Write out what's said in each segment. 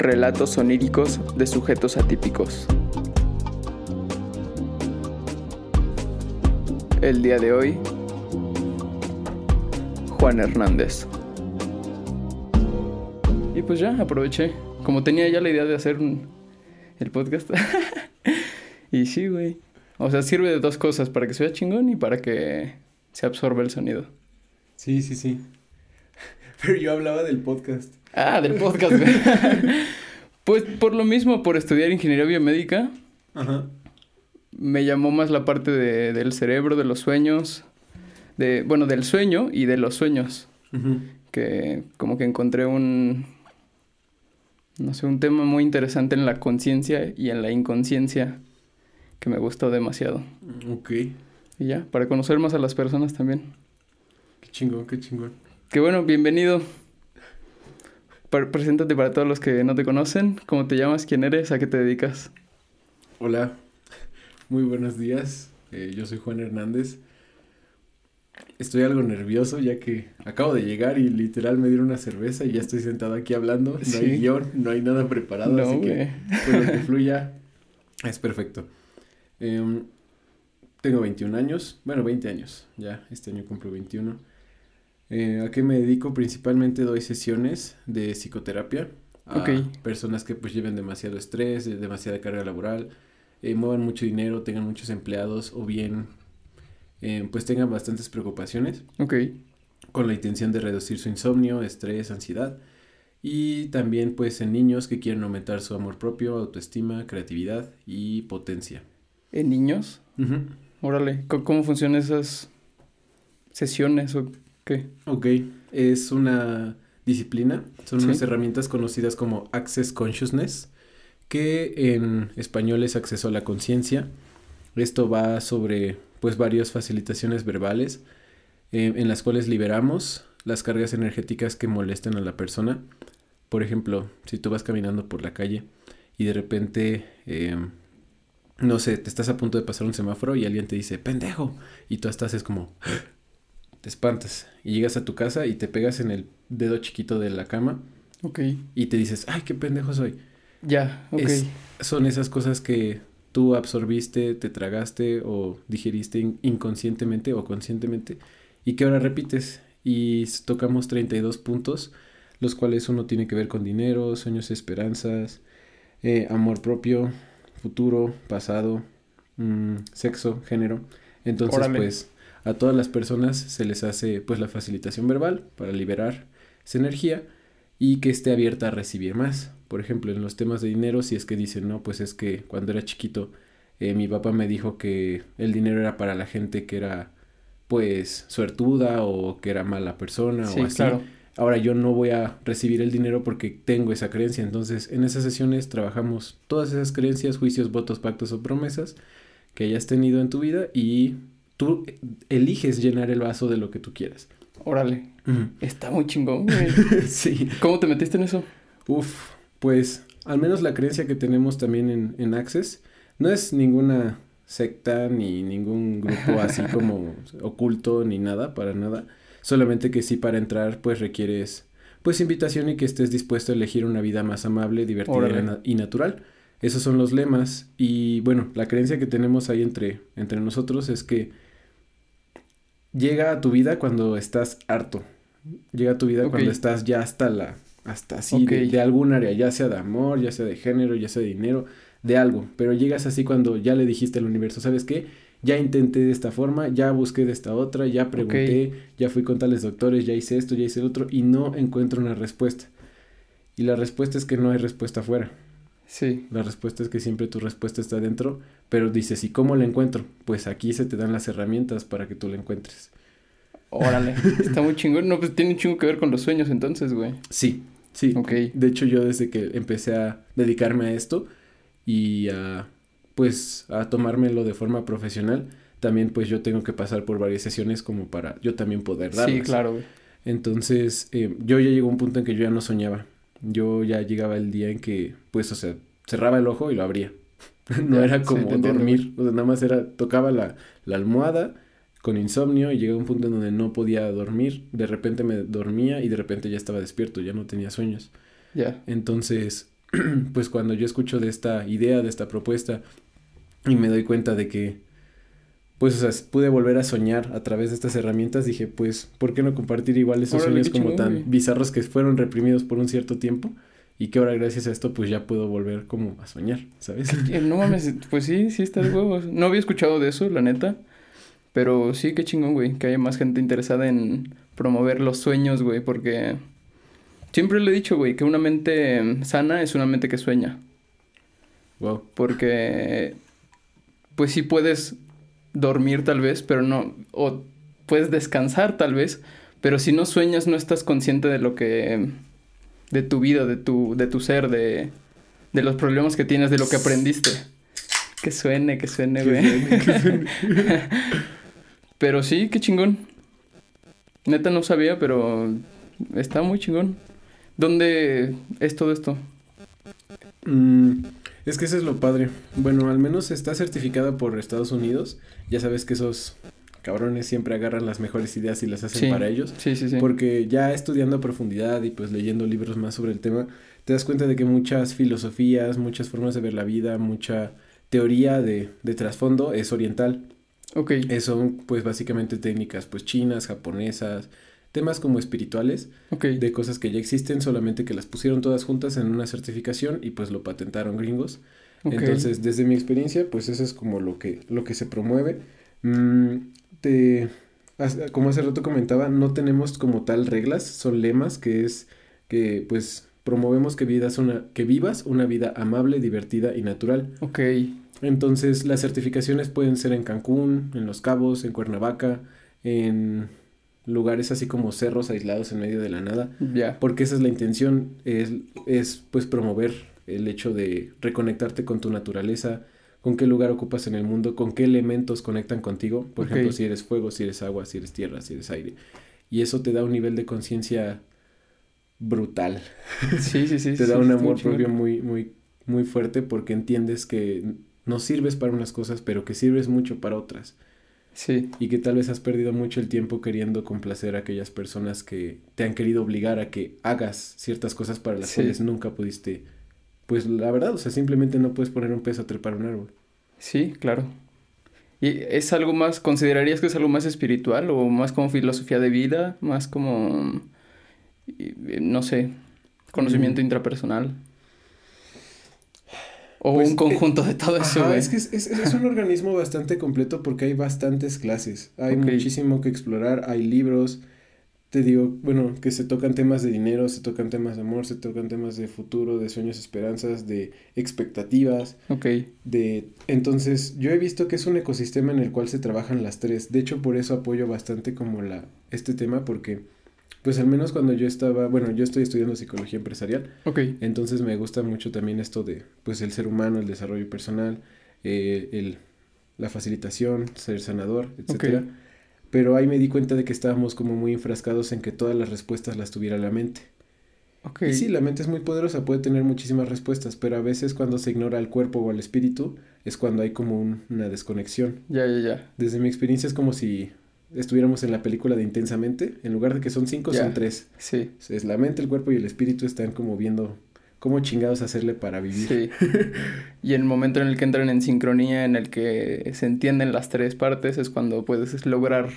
Relatos oníricos de sujetos atípicos. El día de hoy, Juan Hernández. Y pues ya, aproveché. Como tenía ya la idea de hacer un- el podcast. y sí, güey. O sea, sirve de dos cosas, para que se vea chingón y para que se absorba el sonido. Sí, sí, sí. Pero yo hablaba del podcast. Ah, del podcast, pues por lo mismo, por estudiar ingeniería biomédica, Ajá. me llamó más la parte de- del cerebro, de los sueños, de, bueno, del sueño y de los sueños, que como que encontré un, no sé, un tema muy interesante en la conciencia y en la inconsciencia que me gustó demasiado. Ok. Y ya, para conocer más a las personas también. Qué chingón, qué chingón. Que bueno, bienvenido. Pre- preséntate para todos los que no te conocen. ¿Cómo te llamas? ¿Quién eres? ¿A qué te dedicas? Hola. Muy buenos días. Eh, yo soy Juan Hernández. Estoy algo nervioso ya que acabo de llegar y literal me dieron una cerveza y ya estoy sentado aquí hablando. No Sí. hay guion, no hay nada preparado, No, así que pues, lo que fluya es perfecto. Em, tengo 21 años, bueno, 20 años, ya este año cumplo 21. Eh, ¿A qué me dedico? Principalmente doy sesiones de psicoterapia a personas que pues lleven demasiado estrés, demasiada carga laboral, eh, muevan mucho dinero, tengan muchos empleados o bien eh, pues tengan bastantes preocupaciones Ok. con la intención de reducir su insomnio, estrés, ansiedad y también pues en niños que quieren aumentar su amor propio, autoestima, creatividad y potencia. ¿En niños? Órale. ¿Cómo, cómo funcionan esas sesiones o qué? Ok, es una disciplina, son Sí. unas herramientas conocidas como Access Consciousness, que en español es acceso a la conciencia. Esto va sobre pues varias facilitaciones verbales eh, en las cuales liberamos las cargas energéticas que molestan a la persona. Por ejemplo, si tú vas caminando por la calle y de repente, eh, no sé, te estás a punto de pasar un semáforo y alguien te dice, pendejo, y tú hasta haces como, te espantas y llegas a tu casa y te pegas en el dedo chiquito de la cama Ok. y te dices, ay, qué pendejo soy. Ya, ok. Es- son esas cosas que tú absorbiste, te tragaste o digeriste in- inconscientemente o conscientemente y que ahora repites. Y tocamos 32 puntos, los cuales uno tiene que ver con dinero, sueños, esperanzas, eh, amor propio, futuro, pasado, mm, sexo, género. Entonces, Órale. pues, a todas las personas se les hace pues la facilitación verbal para liberar esa energía y que esté abierta a recibir más. Por ejemplo, en los temas de dinero, si es que dicen, no, pues es que cuando era chiquito, eh, mi papá me dijo que el dinero era para la gente que era, pues, suertuda o que era mala persona Sí, o así. claro. Ahora yo no voy a recibir el dinero porque tengo esa creencia. Entonces, en esas sesiones trabajamos todas esas creencias, juicios, votos, pactos o promesas que hayas tenido en tu vida y tú eliges llenar el vaso de lo que tú quieras. Órale. Está muy chingón, güey. sí. ¿Cómo te metiste en eso? Uf, pues al menos la creencia que tenemos también en, en Access no es ninguna secta ni ningún grupo así como oculto ni nada, para nada. Solamente que sí para entrar pues requieres pues invitación y que estés dispuesto a elegir una vida más amable, divertida Órale. y natural. Esos son los lemas y bueno, la creencia que tenemos ahí entre, entre nosotros es que llega a tu vida cuando estás harto. Llega a tu vida cuando estás ya hasta la hasta así de algún área, ya sea de amor, ya sea de género, ya sea de dinero, de algo, pero llegas así cuando ya le dijiste al universo, ¿sabes qué? Ya intenté de esta forma, ya busqué de esta otra, ya pregunté, ya fui con tales doctores, ya hice esto, ya hice el otro y no encuentro una respuesta. Y la respuesta es que no hay respuesta afuera. Sí. La respuesta es que siempre tu respuesta está dentro, pero dices, ¿y cómo la encuentro? Pues aquí se te dan las herramientas para que tú la encuentres. Órale. Está muy chingón. No, pues tiene un chingo que ver con los sueños entonces, güey. Sí, sí. Ok. De hecho, yo desde que empecé a dedicarme a esto y a, pues, a tomármelo de forma profesional, también pues yo tengo que pasar por varias sesiones como para yo también poder darlas. Sí, claro, güey. Entonces, eh, yo ya llegó un punto en que yo ya no soñaba. Yo ya llegaba el día en que, pues, o sea, cerraba el ojo y lo abría. no era como dormir. O sea, nada más era, tocaba la, la almohada con insomnio y llegaba un punto en donde no podía dormir. De repente me dormía y de repente ya estaba despierto, ya no tenía sueños. Ya. Entonces, pues cuando yo escucho de esta idea, de esta propuesta, y me doy cuenta de que, pues, o sea, pude volver a soñar a través de estas herramientas, dije, pues, ¿por qué no compartir igual esos sueños como tan bizarros que fueron reprimidos por un cierto tiempo? Y que ahora gracias a esto pues ya puedo volver como a soñar, ¿sabes? No mames, pues sí, sí está de huevos. No había escuchado de eso, la neta. Pero sí, qué chingón, güey, que haya más gente interesada en promover los sueños, güey, porque siempre le he dicho, güey, que una mente sana es una mente que sueña. Wow. Porque, pues sí puedes dormir tal vez, pero no, o puedes descansar tal vez, pero si no sueñas no estás consciente de lo que, de tu vida, de tu, de tu ser, de, de los problemas que tienes, de lo que aprendiste. Que suene, que suene, güey. pero sí, qué chingón. Neta no sabía, pero está muy chingón. ¿Dónde es todo esto? Mm, es que eso es lo padre. Bueno, al menos está certificada por Estados Unidos. Ya sabes que esos cabrones siempre agarran las mejores ideas y las hacen para ellos. Sí, sí, sí. Porque ya estudiando a profundidad y pues leyendo libros más sobre el tema, te das cuenta de que muchas filosofías, muchas formas de ver la vida, mucha teoría de, de trasfondo es oriental. Ok. son pues básicamente técnicas pues chinas, japonesas, temas como espirituales, de cosas que ya existen, solamente que las pusieron todas juntas en una certificación y pues lo patentaron gringos. Entonces, desde mi experiencia, pues eso es como lo que, lo que se promueve. Mm, te, como hace rato comentaba, no tenemos como tal reglas, son lemas que es que pues promovemos que, vidas una, que vivas una vida amable, divertida y natural. Ok. Entonces, las certificaciones pueden ser en Cancún, en Los Cabos, en Cuernavaca, en lugares así como cerros aislados en medio de la nada. Ya. Porque esa es la intención, es, es pues promover el hecho de reconectarte con tu naturaleza, con qué lugar ocupas en el mundo, con qué elementos conectan contigo. Por ejemplo, si eres fuego, si eres agua, si eres tierra, si eres aire. Y eso te da un nivel de conciencia brutal. Sí, sí, sí. te da un amor propio muy, muy, muy fuerte porque entiendes que no sirves para unas cosas, pero que sirves mucho para otras. Sí. Y que tal vez has perdido mucho el tiempo queriendo complacer a aquellas personas que te han querido obligar a que hagas ciertas cosas para las cuales nunca pudiste. Pues la verdad, o sea, simplemente no puedes poner un peso a trepar un árbol. Sí, claro. ¿Y es algo más, considerarías que es algo más espiritual o más como filosofía de vida, más como, no sé, conocimiento mm. intrapersonal? O pues, un conjunto de todo eso, Es que es, un organismo bastante completo porque hay bastantes clases. Hay muchísimo que explorar, hay libros. Te digo, bueno, que se tocan temas de dinero, se tocan temas de amor, se tocan temas de futuro, de sueños, esperanzas, de expectativas. Ok. De... Entonces, yo he visto que es un ecosistema en el cual se trabajan las tres. De hecho, por eso apoyo bastante como la, este tema porque pues al menos cuando yo estaba, bueno, yo estoy estudiando psicología empresarial. Ok. Entonces me gusta mucho también esto de, pues el ser humano, el desarrollo personal, eh, el, la facilitación, ser sanador, etcétera. Pero ahí me di cuenta de que estábamos como muy enfrascados en que todas las respuestas las tuviera la mente. Okay. Y sí, la mente es muy poderosa, puede tener muchísimas respuestas, pero a veces cuando se ignora el cuerpo o el espíritu es cuando hay como una desconexión. Ya, ya, ya. Desde mi experiencia es como si estuviéramos en la película de Intensamente, en lugar de que son cinco, son tres. Sí. Es la mente, el cuerpo y el espíritu están como viendo cómo chingados hacerle para vivir. Sí. y el momento en el que entran en sincronía, en el que se entienden las tres partes, es cuando puedes lograr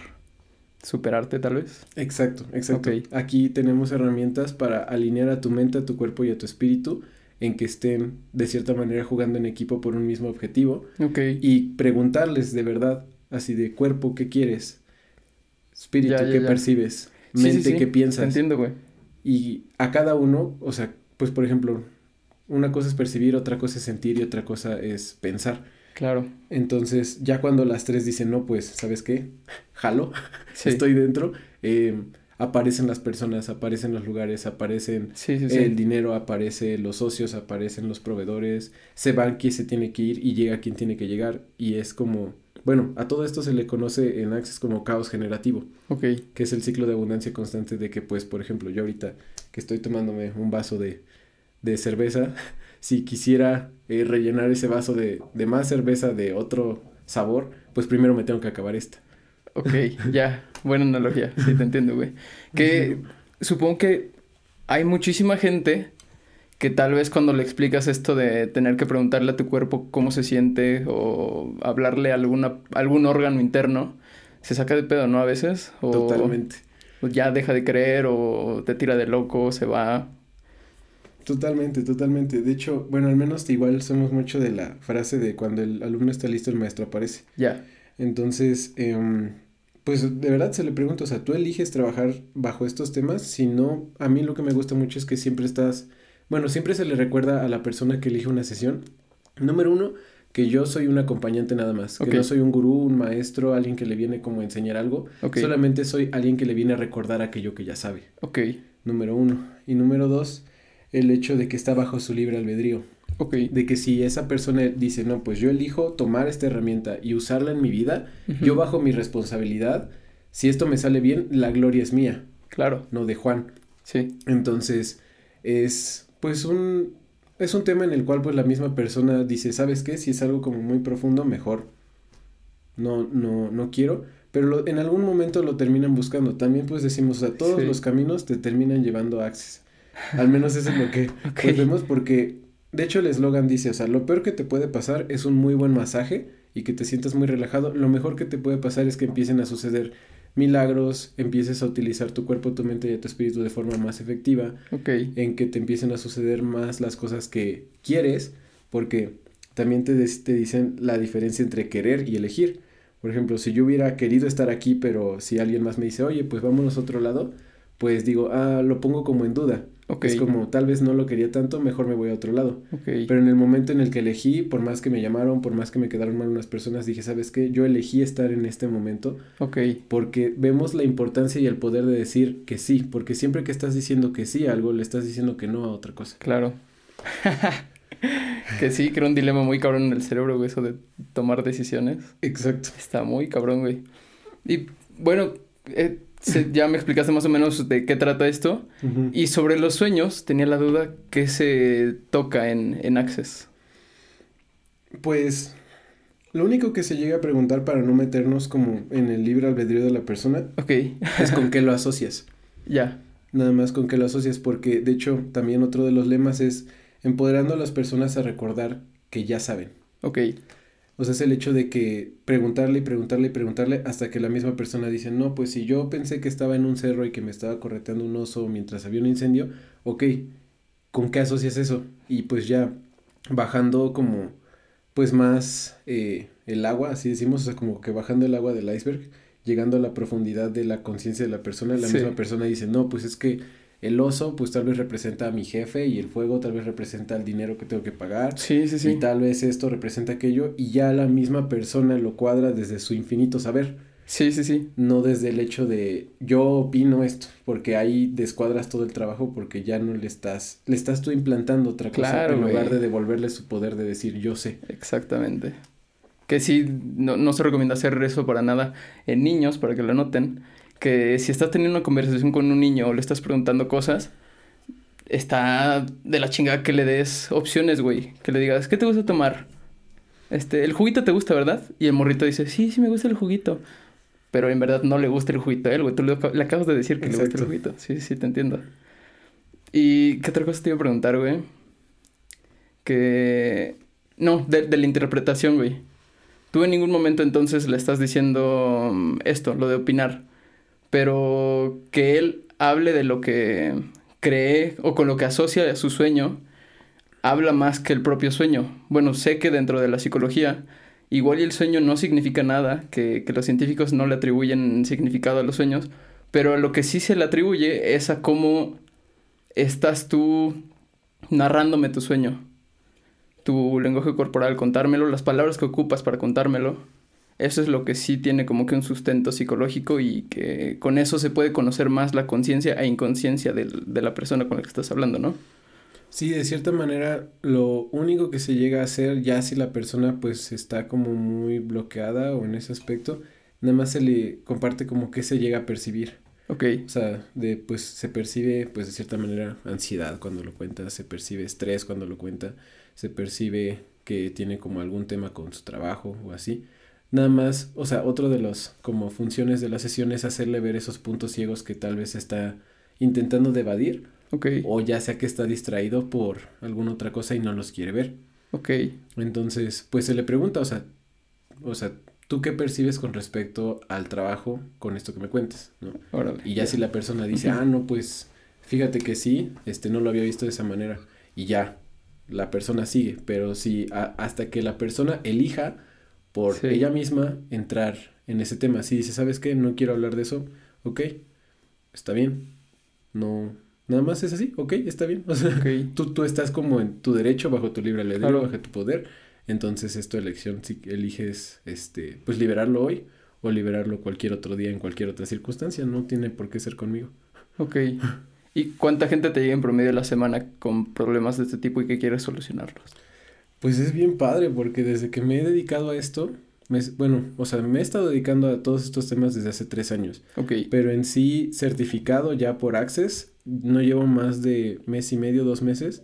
superarte tal vez. Exacto, exacto. Aquí tenemos herramientas para alinear a tu mente, a tu cuerpo y a tu espíritu en que estén de cierta manera jugando en equipo por un mismo objetivo. Ok. Y preguntarles de verdad, así de cuerpo, ¿qué quieres? espíritu que percibes, mente que piensas. Entiendo, güey. Y a cada uno, o sea, pues por ejemplo, una cosa es percibir, otra cosa es sentir y otra cosa es pensar. Claro. Entonces, ya cuando las tres dicen, no, pues, ¿sabes qué? Jalo, estoy dentro, em, aparecen las personas, aparecen los lugares, aparecen el dinero, aparece los socios, aparecen los proveedores, se van quien se tiene que ir y llega quien tiene que llegar y es como bueno, a todo esto se le conoce en Access como caos generativo. Ok. Que es el ciclo de abundancia constante de que, pues, por ejemplo, yo ahorita que estoy tomándome un vaso de, de cerveza, si quisiera eh, rellenar ese vaso de, de más cerveza de otro sabor, pues primero me tengo que acabar esta. Ok, ya, buena analogía, sí te entiendo, güey. Que supongo que hay muchísima gente que tal vez cuando le explicas esto de tener que preguntarle a tu cuerpo cómo se siente o hablarle a alguna, algún órgano interno, se saca de pedo, ¿no? A veces. O, Totalmente. O ya deja de creer o te tira de loco, se va. Totalmente, totalmente. De hecho, bueno, al menos igual somos mucho de la frase de cuando el alumno está listo, el maestro aparece. Ya. Entonces, em, pues de verdad se le pregunta, o sea, ¿tú eliges trabajar bajo estos temas? Si no, a mí lo que me gusta mucho es que siempre estás, bueno, siempre se le recuerda a la persona que elige una sesión. Número uno, que yo soy un acompañante nada más, que no soy un gurú, un maestro, alguien que le viene como a enseñar algo, solamente soy alguien que le viene a recordar aquello que ya sabe. Ok. Número uno. Y número dos, el hecho de que está bajo su libre albedrío. De que si esa persona dice, no, pues yo elijo tomar esta herramienta y usarla en mi vida, yo bajo mi responsabilidad, si esto me sale bien, la gloria es mía. Claro. No de Juan. Sí. Entonces, es pues un, es un tema en el cual pues la misma persona dice, ¿sabes qué? Si es algo como muy profundo, mejor. No, no, no quiero. Pero en algún momento lo terminan buscando. También pues decimos, o sea, todos los caminos te terminan llevando a Access. Al menos eso es lo que pues, vemos porque, de hecho el eslogan dice, o sea, lo peor que te puede pasar es un muy buen masaje y que te sientas muy relajado. Lo mejor que te puede pasar es que empiecen a suceder milagros, empieces a utilizar tu cuerpo, tu mente y tu espíritu de forma más efectiva. Ok. En que te empiecen a suceder más las cosas que quieres, porque también te, te dicen la diferencia entre querer y elegir. Por ejemplo, si yo hubiera querido estar aquí, pero si alguien más me dice, oye, pues vámonos a otro lado, pues digo, ah, lo pongo como en duda. Es como, tal vez no lo quería tanto, mejor me voy a otro lado. Pero en el momento en el que elegí, por más que me llamaron, por más que me quedaron mal unas personas, dije, ¿sabes qué? Yo elegí estar en este momento. Ok. Porque vemos la importancia y el poder de decir que sí, porque siempre que estás diciendo que sí a algo, le estás diciendo que no a otra cosa. Claro. que sí, que era un dilema muy cabrón en el cerebro, güey, eso de tomar decisiones. Exacto. Está muy cabrón, güey. Y bueno, eh, ya me explicaste más o menos de qué trata esto. Y sobre los sueños, tenía la duda que se toca en, en Access. Pues lo único que se llega a preguntar para no meternos como en el libre albedrío de la persona es con qué lo asocias. Ya. Nada más con qué lo asocias, porque de hecho también otro de los lemas es empoderando a las personas a recordar que ya saben. Ok. O sea, es el hecho de que preguntarle y preguntarle y preguntarle hasta que la misma persona dice, no, pues si yo pensé que estaba en un cerro y que me estaba correteando un oso mientras había un incendio, ok, ¿con qué asocias eso? Y pues ya bajando como, pues más eh, el agua, así decimos, o sea, como que bajando el agua del iceberg, llegando a la profundidad de la conciencia de la persona, la misma persona dice, no, pues es que el oso pues tal vez representa a mi jefe y el fuego tal vez representa el dinero que tengo que pagar. Sí, sí, sí. Y tal vez esto representa aquello y ya la misma persona lo cuadra desde su infinito saber. Sí, sí, sí. No desde el hecho de yo opino esto, porque ahí descuadras todo el trabajo porque ya no le estás, le estás tú implantando otra cosa en lugar de devolverle su poder de decir yo sé. Exactamente. Que sí, no, no se recomienda hacer eso para nada en niños, para que lo noten que si estás teniendo una conversación con un niño o le estás preguntando cosas, está de la chingada que le des opciones, güey. Que le digas, ¿qué te gusta tomar? Este, el juguito te gusta, ¿verdad? Y el morrito dice, sí, sí me gusta el juguito. Pero en verdad no le gusta el juguito a él, güey. Tú le, acabas de decir que le gusta el juguito. Sí, sí, te entiendo. ¿Y qué otra cosa te iba a preguntar, güey? Que... No, de, de la interpretación, güey. Tú en ningún momento entonces le estás diciendo mm, esto, lo de opinar pero que él hable de lo que cree o con lo que asocia a su sueño, habla más que el propio sueño. Bueno, sé que dentro de la psicología, igual el sueño no significa nada, que, los científicos no le atribuyen significado a los sueños, pero a lo que sí se le atribuye es a cómo estás tú narrándome tu sueño, tu lenguaje corporal, contármelo, las palabras que ocupas para contármelo eso es lo que sí tiene como que un sustento psicológico y que con eso se puede conocer más la conciencia e inconsciencia de, la persona con la que estás hablando, ¿no? Sí, de cierta manera, lo único que se llega a hacer ya si la persona pues está como muy bloqueada o en ese aspecto, nada más se le comparte como que se llega a percibir. Ok. O sea, de pues se percibe pues de cierta manera ansiedad cuando lo cuenta, se percibe estrés cuando lo cuenta, se percibe que tiene como algún tema con su trabajo o así. Nada más, o sea, otro de los como funciones de la sesión es hacerle ver esos puntos ciegos que tal vez está intentando de evadir Ok. O ya sea que está distraído por alguna otra cosa y no los quiere ver. Ok. Entonces, pues se le pregunta, o sea, o sea, ¿tú qué percibes con respecto al trabajo con esto que me cuentes? ¿no? Órale. Y ya si la persona dice, ah, no, pues fíjate que sí, este no lo había visto de esa manera. Y ya, la persona sigue. Pero si hasta que la persona elija por Sí. ella misma entrar en ese tema. Si dice, ¿sabes qué? No quiero hablar de eso, ok, está bien. No, nada más es así, ok, está bien. O sea, tú, tú estás como en tu derecho, bajo tu libre albedrío, Claro. bajo tu poder. Entonces es tu elección si eliges, este, pues liberarlo hoy o liberarlo cualquier otro día en cualquier otra circunstancia. No tiene por qué ser conmigo. Ok. ¿Y cuánta gente te llega en promedio la semana con problemas de este tipo y que quieres solucionarlos? Pues es bien padre porque desde que me he dedicado a esto, me- bueno, o sea, me he estado dedicando a todos estos temas desde hace tres años. Ok. Pero en sí, certificado ya por Access, no llevo más de mes y medio, dos meses.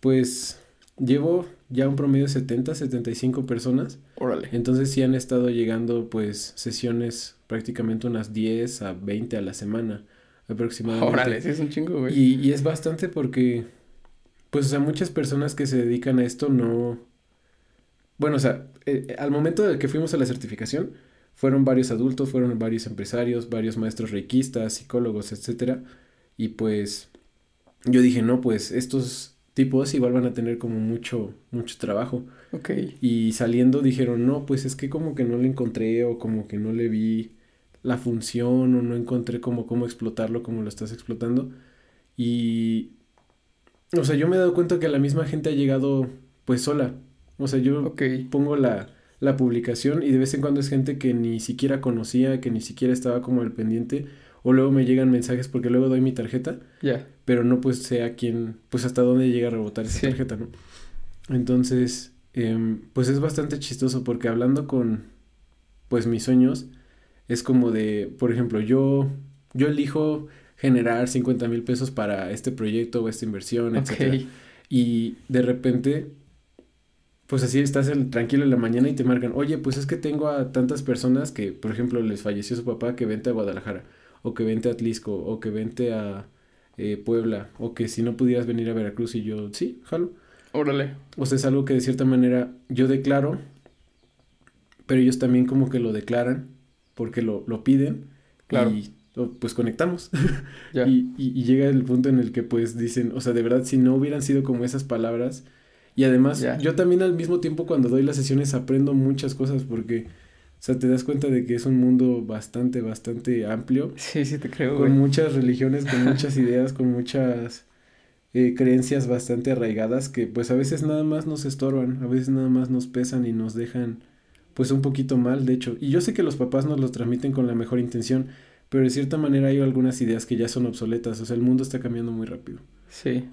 Pues llevo ya un promedio de 70, 75 personas. Órale. Entonces sí han estado llegando pues sesiones prácticamente unas 10 a 20 a la semana aproximadamente. Órale, sí es un chingo, güey. Y, y es bastante porque, pues, o sea, muchas personas que se dedican a esto no... Bueno, o sea, eh, al momento de que fuimos a la certificación, fueron varios adultos, fueron varios empresarios, varios maestros reikistas, psicólogos, etcétera. Y pues, yo dije, no, pues, estos tipos igual van a tener como mucho, mucho trabajo. Ok. Y saliendo dijeron, no, pues es que como que no le encontré o como que no le vi la función o no encontré como cómo explotarlo como lo estás explotando. Y, o sea, yo me he dado cuenta que la misma gente ha llegado pues sola. O sea, yo pongo la, la publicación y de vez en cuando es gente que ni siquiera conocía, que ni siquiera estaba como al pendiente. O luego me llegan mensajes porque luego doy mi tarjeta Ya. pero no pues sé a quién, pues hasta dónde llega a rebotar esa Sí. tarjeta, ¿no? Entonces, em, pues es bastante chistoso porque hablando con, pues mis sueños, es como de, por ejemplo, yo, yo elijo generar 50 mil pesos para este proyecto o esta inversión. Ok. Y de repente, pues así estás el- tranquilo en la mañana y te marcan, oye, pues es que tengo a tantas personas que, por ejemplo, les falleció su papá, que vente a Guadalajara, o que vente a Atlisco, o que vente a eh, Puebla, o que si no pudieras venir a Veracruz y yo, sí, jalo. Órale. O sea, es algo que de cierta manera yo declaro, pero ellos también como que lo declaran, porque lo, lo piden, Claro. y pues conectamos. Y, y- y llega el punto en el que pues dicen, o sea, de verdad, si no hubieran sido como esas palabras, y además yo también al mismo tiempo cuando doy las sesiones aprendo muchas cosas porque, o sea, te das cuenta de que es un mundo bastante, bastante amplio, Sí, sí te creo, con güey. muchas religiones, con muchas ideas, con muchas eh, creencias bastante arraigadas que pues a veces nada más nos estorban, a veces nada más nos pesan y nos dejan pues un poquito mal, de hecho. Y yo sé que los papás nos los transmiten con la mejor intención, pero de cierta manera hay algunas ideas que ya son obsoletas, o sea, el mundo está cambiando muy rápido. Sí.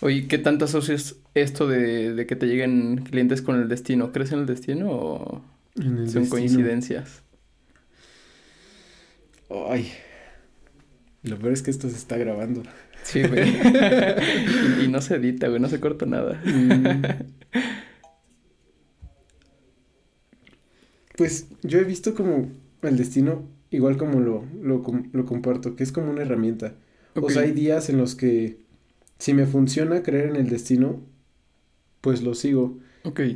Oye, ¿qué tanto asocias esto de, de que te lleguen clientes con el destino? ¿Crees en el destino o el son destino. coincidencias? Ay. Lo peor es que esto se está grabando. Sí, güey. y, y no se edita, güey, no se corta nada. Mm. Pues yo he visto como el destino, igual como lo, lo, lo comparto, que es como una herramienta. O sea, hay días en los que si me funciona creer en el destino, pues lo sigo.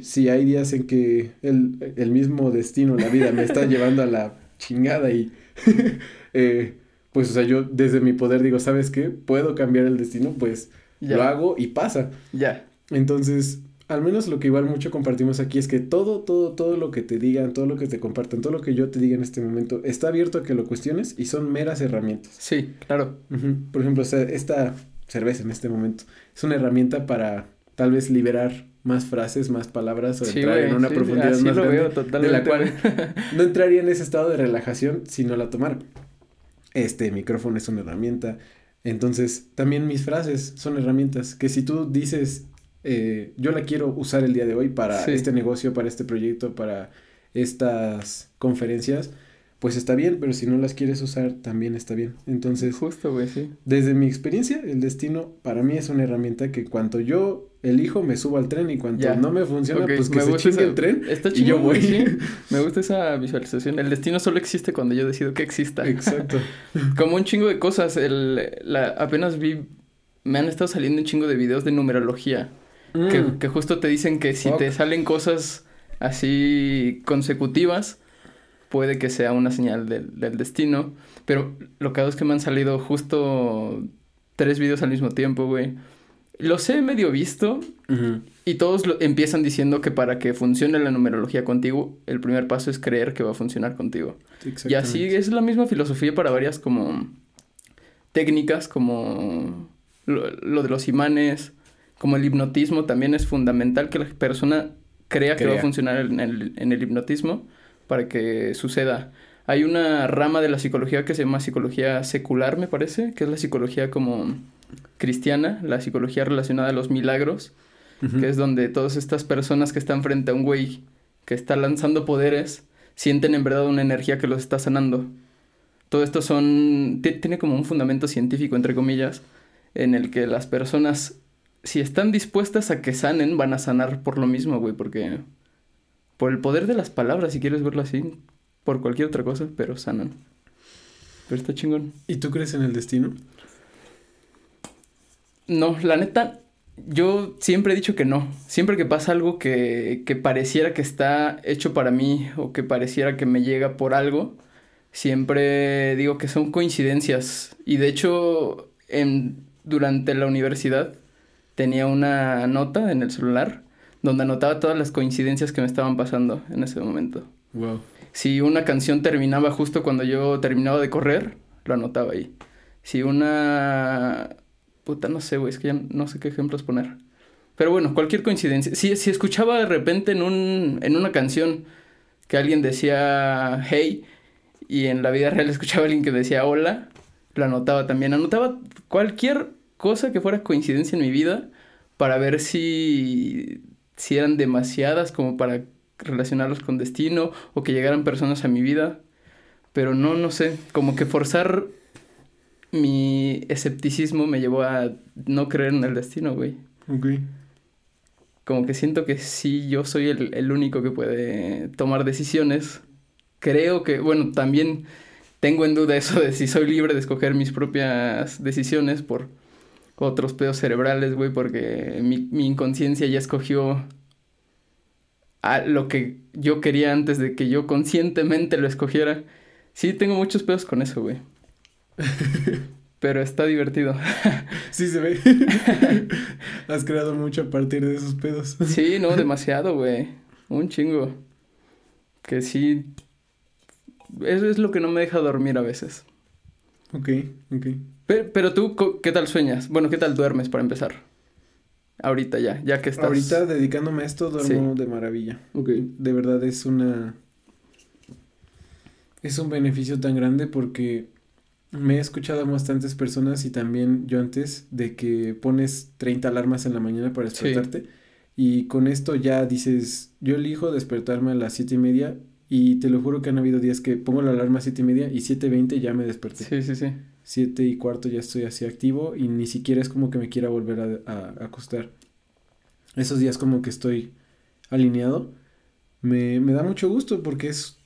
Si hay días en que el, el mismo destino, la vida, me está llevando a la chingada y eh, pues o sea, yo desde mi poder digo, ¿sabes qué? Puedo cambiar el destino, pues Ya. lo hago y pasa. Ya. Entonces, al menos lo que igual mucho compartimos aquí es que todo, todo, todo lo que te digan, todo lo que te compartan, todo lo que yo te diga en este momento, está abierto a que lo cuestiones y son meras herramientas. Sí, claro. Por ejemplo, o sea, esta cerveza en este momento es una herramienta para tal vez liberar más frases, más palabras o Sí, entrar en una sí, profundidad así más lo grande veo totalmente. de la cual no entraría en ese estado de relajación si no la tomara. Este micrófono es una herramienta. Entonces, también mis frases son herramientas que si tú dices, eh, yo la quiero usar el día de hoy para Sí. este negocio, para este proyecto, para estas conferencias, pues está bien, pero si no las quieres usar, también está bien. Entonces, justo, güey, sí. Desde mi experiencia, el destino para mí es una herramienta que cuando yo elijo me subo al tren y cuando no me funciona, pues que me se chingue el tren está y yo voy. Me gusta esa visualización. El destino solo existe cuando yo decido que exista. Exacto. Como un chingo de cosas. El, la, apenas vi, me han estado saliendo un chingo de videos de numerología. Que, mm. que, justo te dicen que si te salen cosas así consecutivas, puede que sea una señal del, del destino. Pero lo que hago es que me han salido justo tres videos al mismo tiempo, güey. Los he medio visto y todos empiezan diciendo que para que funcione la numerología contigo, el primer paso es creer que va a funcionar contigo. Y así es la misma filosofía para varias como técnicas, como lo, de los imanes, como el hipnotismo, también es fundamental que la persona crea, que va a funcionar en el, en el hipnotismo para que suceda. Hay una rama de la psicología que se llama psicología secular, me parece, que es la psicología como cristiana, la psicología relacionada a los milagros, que es donde todas estas personas que están frente a un güey que está lanzando poderes sienten en verdad una energía que los está sanando. Todo esto son tiene como un fundamento científico entre comillas en el que las personas si están dispuestas a que sanen van a sanar por lo mismo, güey, porque por el poder de las palabras, si quieres verlo así, por cualquier otra cosa, pero sanan. Pero está chingón. ¿Y tú crees en el destino? No, la neta, yo siempre he dicho que no. Siempre que pasa algo que, que pareciera que está hecho para mí o que pareciera que me llega por algo, siempre digo que son coincidencias. Y de hecho, en, durante la universidad tenía una nota en el celular donde anotaba todas las coincidencias que me estaban pasando en ese momento. Wow. Si una canción terminaba justo cuando yo terminaba de correr, lo anotaba ahí. Si una... Puta, no sé, güey, es que ya no sé qué ejemplos poner. Pero bueno, cualquier coincidencia. Si, si escuchaba de repente en, un, en una canción que alguien decía hey y en la vida real escuchaba a alguien que decía hola, lo anotaba también. Anotaba cualquier cosa que fuera coincidencia en mi vida para ver si si eran demasiadas como para relacionarlos con destino o que llegaran personas a mi vida. Pero no, no sé, como que forzar mi escepticismo me llevó a no creer en el destino, güey. Ok. Como que siento que sí, yo soy el, el único que puede tomar decisiones. Creo que, bueno, también tengo en duda eso de si soy libre de escoger mis propias decisiones por otros pedos cerebrales, güey, porque mi, mi inconsciencia ya escogió a lo que yo quería antes de que yo conscientemente lo escogiera. Sí, tengo muchos pedos con eso, güey. Pero está divertido. sí se ve. Has creado mucho a partir de esos pedos. sí, no, demasiado, güey. Un chingo. Que sí. Eso es lo que no me deja dormir a veces. Ok, ok. Pero, tú, ¿qué tal sueñas? Bueno, ¿qué tal duermes para empezar? Ahorita ya, ya que estás... Ahorita dedicándome a esto duermo de maravilla. Ok. De verdad es una... Es un beneficio tan grande porque me he escuchado a bastantes personas y también yo antes de que pones 30 alarmas en la mañana para despertarte y con esto ya dices, yo elijo despertarme a las siete y media y te lo juro que han habido días que pongo la alarma a siete y media y siete veinte ya me desperté. Sí, sí, sí siete y cuarto ya estoy así activo y ni siquiera es como que me quiera volver a, acostar. Esos días como que estoy alineado. Me, me, da mucho gusto porque es,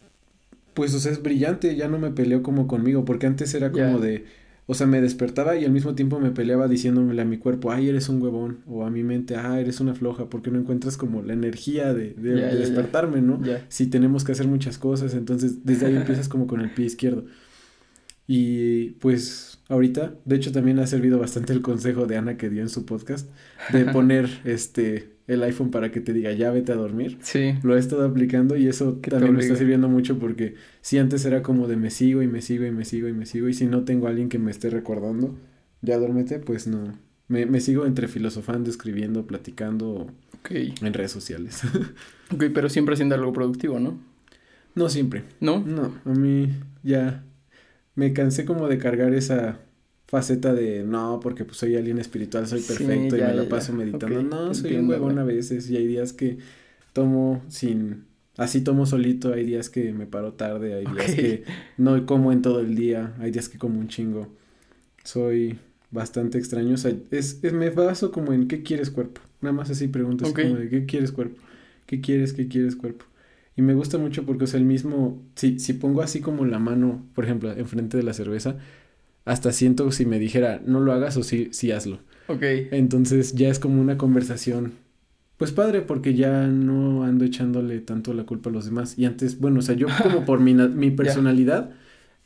pues, o sea, es brillante, ya no me peleo como conmigo, porque antes era como de, o sea, me despertaba y al mismo tiempo me peleaba diciéndomele a mi cuerpo, ay, eres un huevón, o a mi mente, ah, eres una floja, porque no encuentras como la energía de, de, despertarme, ¿no? Si tenemos que hacer muchas cosas, entonces desde ahí empiezas como con el pie izquierdo. Y pues ahorita, de hecho también ha servido bastante el consejo de Ana que dio en su podcast de poner este el iPhone para que te diga ya vete a dormir. Sí. Lo he estado aplicando y eso también me está sirviendo mucho porque si antes era como de me sigo y me sigo y me sigo y me sigo y si no tengo a alguien que me esté recordando, ya duérmete, pues no. Me, me sigo entre filosofando, escribiendo, platicando en redes sociales. ok, pero siempre haciendo algo productivo, ¿no? No siempre. ¿No? No, a mí ya me cansé como de cargar esa faceta de no, porque pues soy alguien espiritual, soy perfecto y me lo paso meditando. no, soy un huevón a veces y hay días que tomo sin así tomo solito, hay días que me paro tarde, hay días que no como en todo el día, hay días que como un chingo. Soy bastante extraño, o sea, es, es me baso como en ¿qué quieres cuerpo? Nada más así preguntas como de ¿qué quieres cuerpo? ¿Qué quieres? ¿Qué quieres cuerpo? Y me gusta mucho porque, o sea, el mismo, si, si pongo así como la mano, por ejemplo, enfrente de la cerveza, hasta siento si me dijera, no lo hagas o sí, sí hazlo. Ok. Entonces ya es como una conversación, pues padre, porque ya no ando echándole tanto la culpa a los demás. Y antes, bueno, o sea, yo como por mi, mi personalidad,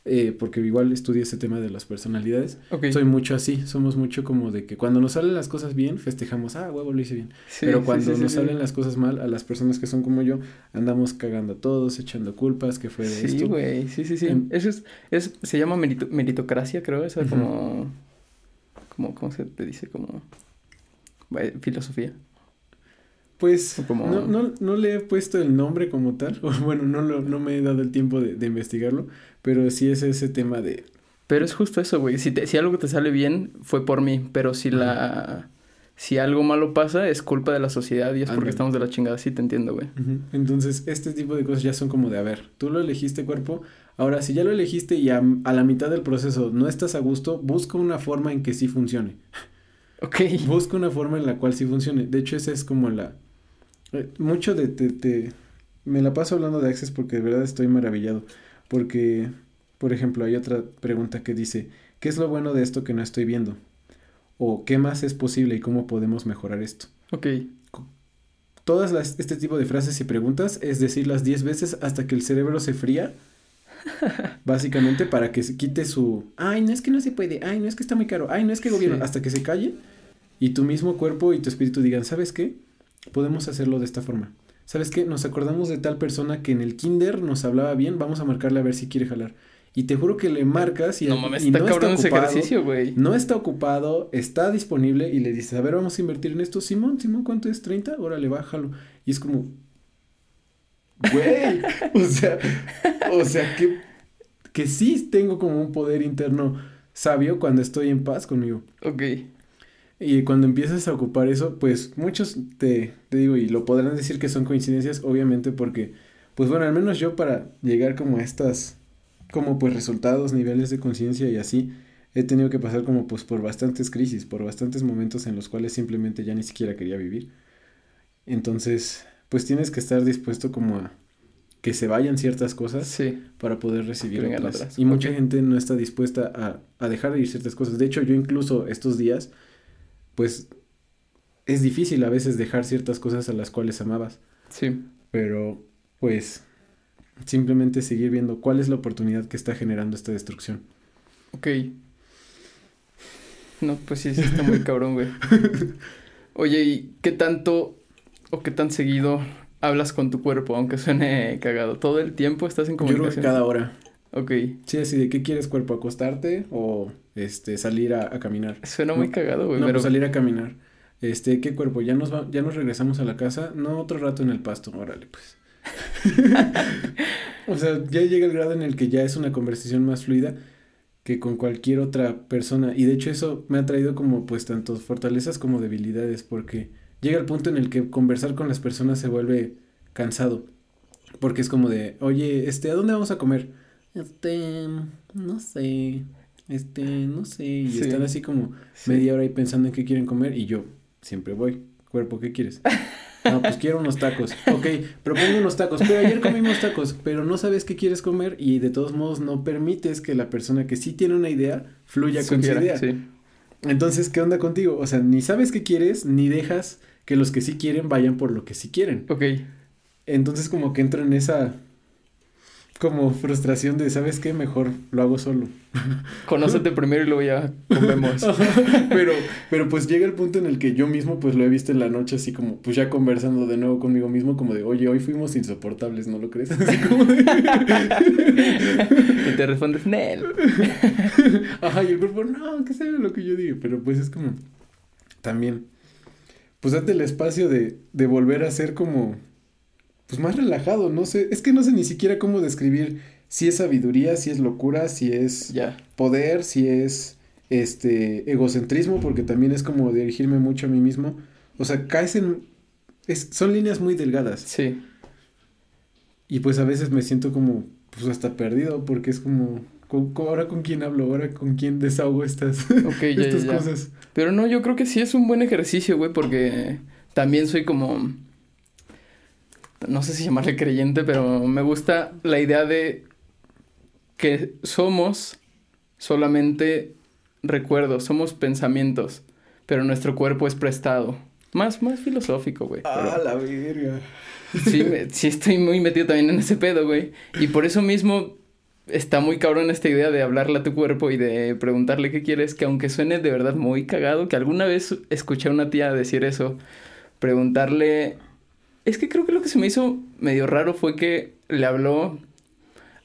eh, porque igual estudié ese tema de las personalidades. Soy mucho así, somos mucho como de que cuando nos salen las cosas bien, festejamos, ah, huevo, lo hice bien. Pero cuando nos salen las cosas mal, a las personas que son como yo, andamos cagando a todos, echando culpas, que fue de esto. Sí, güey, sí, sí, sí. Eso es, es, se llama meritocracia, creo, esa es como, como, ¿cómo se te dice? Como, filosofía. Pues no, no, no, le he puesto el nombre como tal, o bueno, no, lo, no me he dado el tiempo de, de investigarlo, pero sí es ese tema de... Pero es justo eso, güey. Si, si algo te sale bien, fue por mí, pero si la... Si algo malo pasa, es culpa de la sociedad y es porque estamos de la chingada. Sí, te entiendo, güey. Entonces, este tipo de cosas ya son como de, a ver, tú lo elegiste cuerpo, ahora si ya lo elegiste y a, a la mitad del proceso no estás a gusto, busca una forma en que sí funcione. Ok. Busca una forma en la cual sí funcione. De hecho, esa es como la, eh, mucho de, te Me la paso hablando de Access porque de verdad estoy maravillado. Porque, por ejemplo, hay otra pregunta que dice, ¿qué es lo bueno de esto que no estoy viendo? O ¿qué más es posible y cómo podemos mejorar esto? Ok. Todas las, este tipo de frases y preguntas es decirlas 10 veces hasta que el cerebro se fría. básicamente para que se quite su, ay, no es que no se puede, ay, no es que está muy caro, ay, no es que gobierno, hasta que se calle y tu mismo cuerpo y tu espíritu digan, ¿sabes qué? podemos hacerlo de esta forma. ¿Sabes qué? Nos acordamos de tal persona que en el kinder nos hablaba bien, vamos a marcarle a ver si quiere jalar. Y te juro que le marcas y no, mames, está, no está ocupado, ejercicio, güey. No está ocupado, está disponible y le dices, a ver, vamos a invertir en esto. Simón, Simón, ¿cuánto es? ¿30? Órale, bájalo. Y es como, güey, o sea, o sea, que, que sí tengo como un poder interno sabio cuando estoy en paz conmigo. Ok. Y cuando empiezas a ocupar eso, pues muchos te, te digo, y lo podrán decir que son coincidencias, obviamente, porque, pues bueno, al menos yo para llegar como a estas, como pues resultados, niveles de conciencia y así, he tenido que pasar como pues por bastantes crisis, por bastantes momentos en los cuales simplemente ya ni siquiera quería vivir. Entonces, pues tienes que estar dispuesto como a que se vayan ciertas cosas para poder recibir otras. Y mucha gente no está dispuesta a, a dejar de ir ciertas cosas. De hecho, yo incluso estos días pues es difícil a veces dejar ciertas cosas a las cuales amabas. Sí. Pero, pues, simplemente seguir viendo cuál es la oportunidad que está generando esta destrucción. Ok. No, pues sí, sí está muy cabrón, güey. Oye, ¿y qué tanto o qué tan seguido hablas con tu cuerpo, aunque suene cagado? ¿Todo el tiempo estás en comunicación? Yo creo que cada hora. Ok. Sí, así de qué quieres cuerpo, acostarte o este salir a, caminar. Suena muy cagado, güey. No, pero... pues salir a caminar. Este, ¿qué cuerpo? ¿Ya nos va, ya nos regresamos a la casa? No, otro rato en el pasto, órale, pues. o sea, ya llega el grado en el que ya es una conversación más fluida que con cualquier otra persona. Y de hecho eso me ha traído como pues tanto fortalezas como debilidades, porque llega el punto en el que conversar con las personas se vuelve cansado. Porque es como de, oye, este, ¿a dónde vamos a comer? Este, no sé, este, no sé, y están así como media hora ahí pensando en qué quieren comer y yo siempre voy, cuerpo, ¿qué quieres? No, pues quiero unos tacos. Ok, propongo unos tacos. Pero ayer comimos tacos, pero no sabes qué quieres comer y de todos modos no permites que la persona que sí tiene una idea fluya con su idea. Entonces, ¿qué onda contigo? O sea, ni sabes qué quieres, ni dejas que los que sí quieren vayan por lo que sí quieren. Ok. Entonces, como que entra en esa como frustración de, ¿sabes qué? Mejor lo hago solo. Conócete primero y luego ya comemos. pero, pero pues llega el punto en el que yo mismo pues lo he visto en la noche así como, pues ya conversando de nuevo conmigo mismo como de, oye, hoy fuimos insoportables, ¿no lo crees? Así como de... y te respondes, Nel. Ajá, y el cuerpo, no, que sea lo que yo digo, pero pues es como, también, pues date el espacio de, de volver a ser como pues más relajado, no sé, es que no sé ni siquiera cómo describir si es sabiduría, si es locura, si es poder, si es este egocentrismo, porque también es como dirigirme mucho a mí mismo. O sea, caes en es, son líneas muy delgadas. Sí. Y pues a veces me siento como, pues hasta perdido, porque es como, ahora con quién hablo, ahora con quién desahogo estas, estas cosas. Pero no, yo creo que sí es un buen ejercicio, güey, porque también soy como, no sé si llamarle creyente, pero me gusta la idea de que somos solamente recuerdos, somos pensamientos, pero nuestro cuerpo es prestado. Más, más filosófico, güey. Ah, la verga. Sí, sí estoy muy metido también en ese pedo, güey. Y por eso mismo está muy cabrón esta idea de hablarle a tu cuerpo y de preguntarle qué quieres, que aunque suene de verdad muy cagado, que alguna vez escuché a una tía decir eso, preguntarle... Es que creo que lo que se me hizo medio raro fue que le habló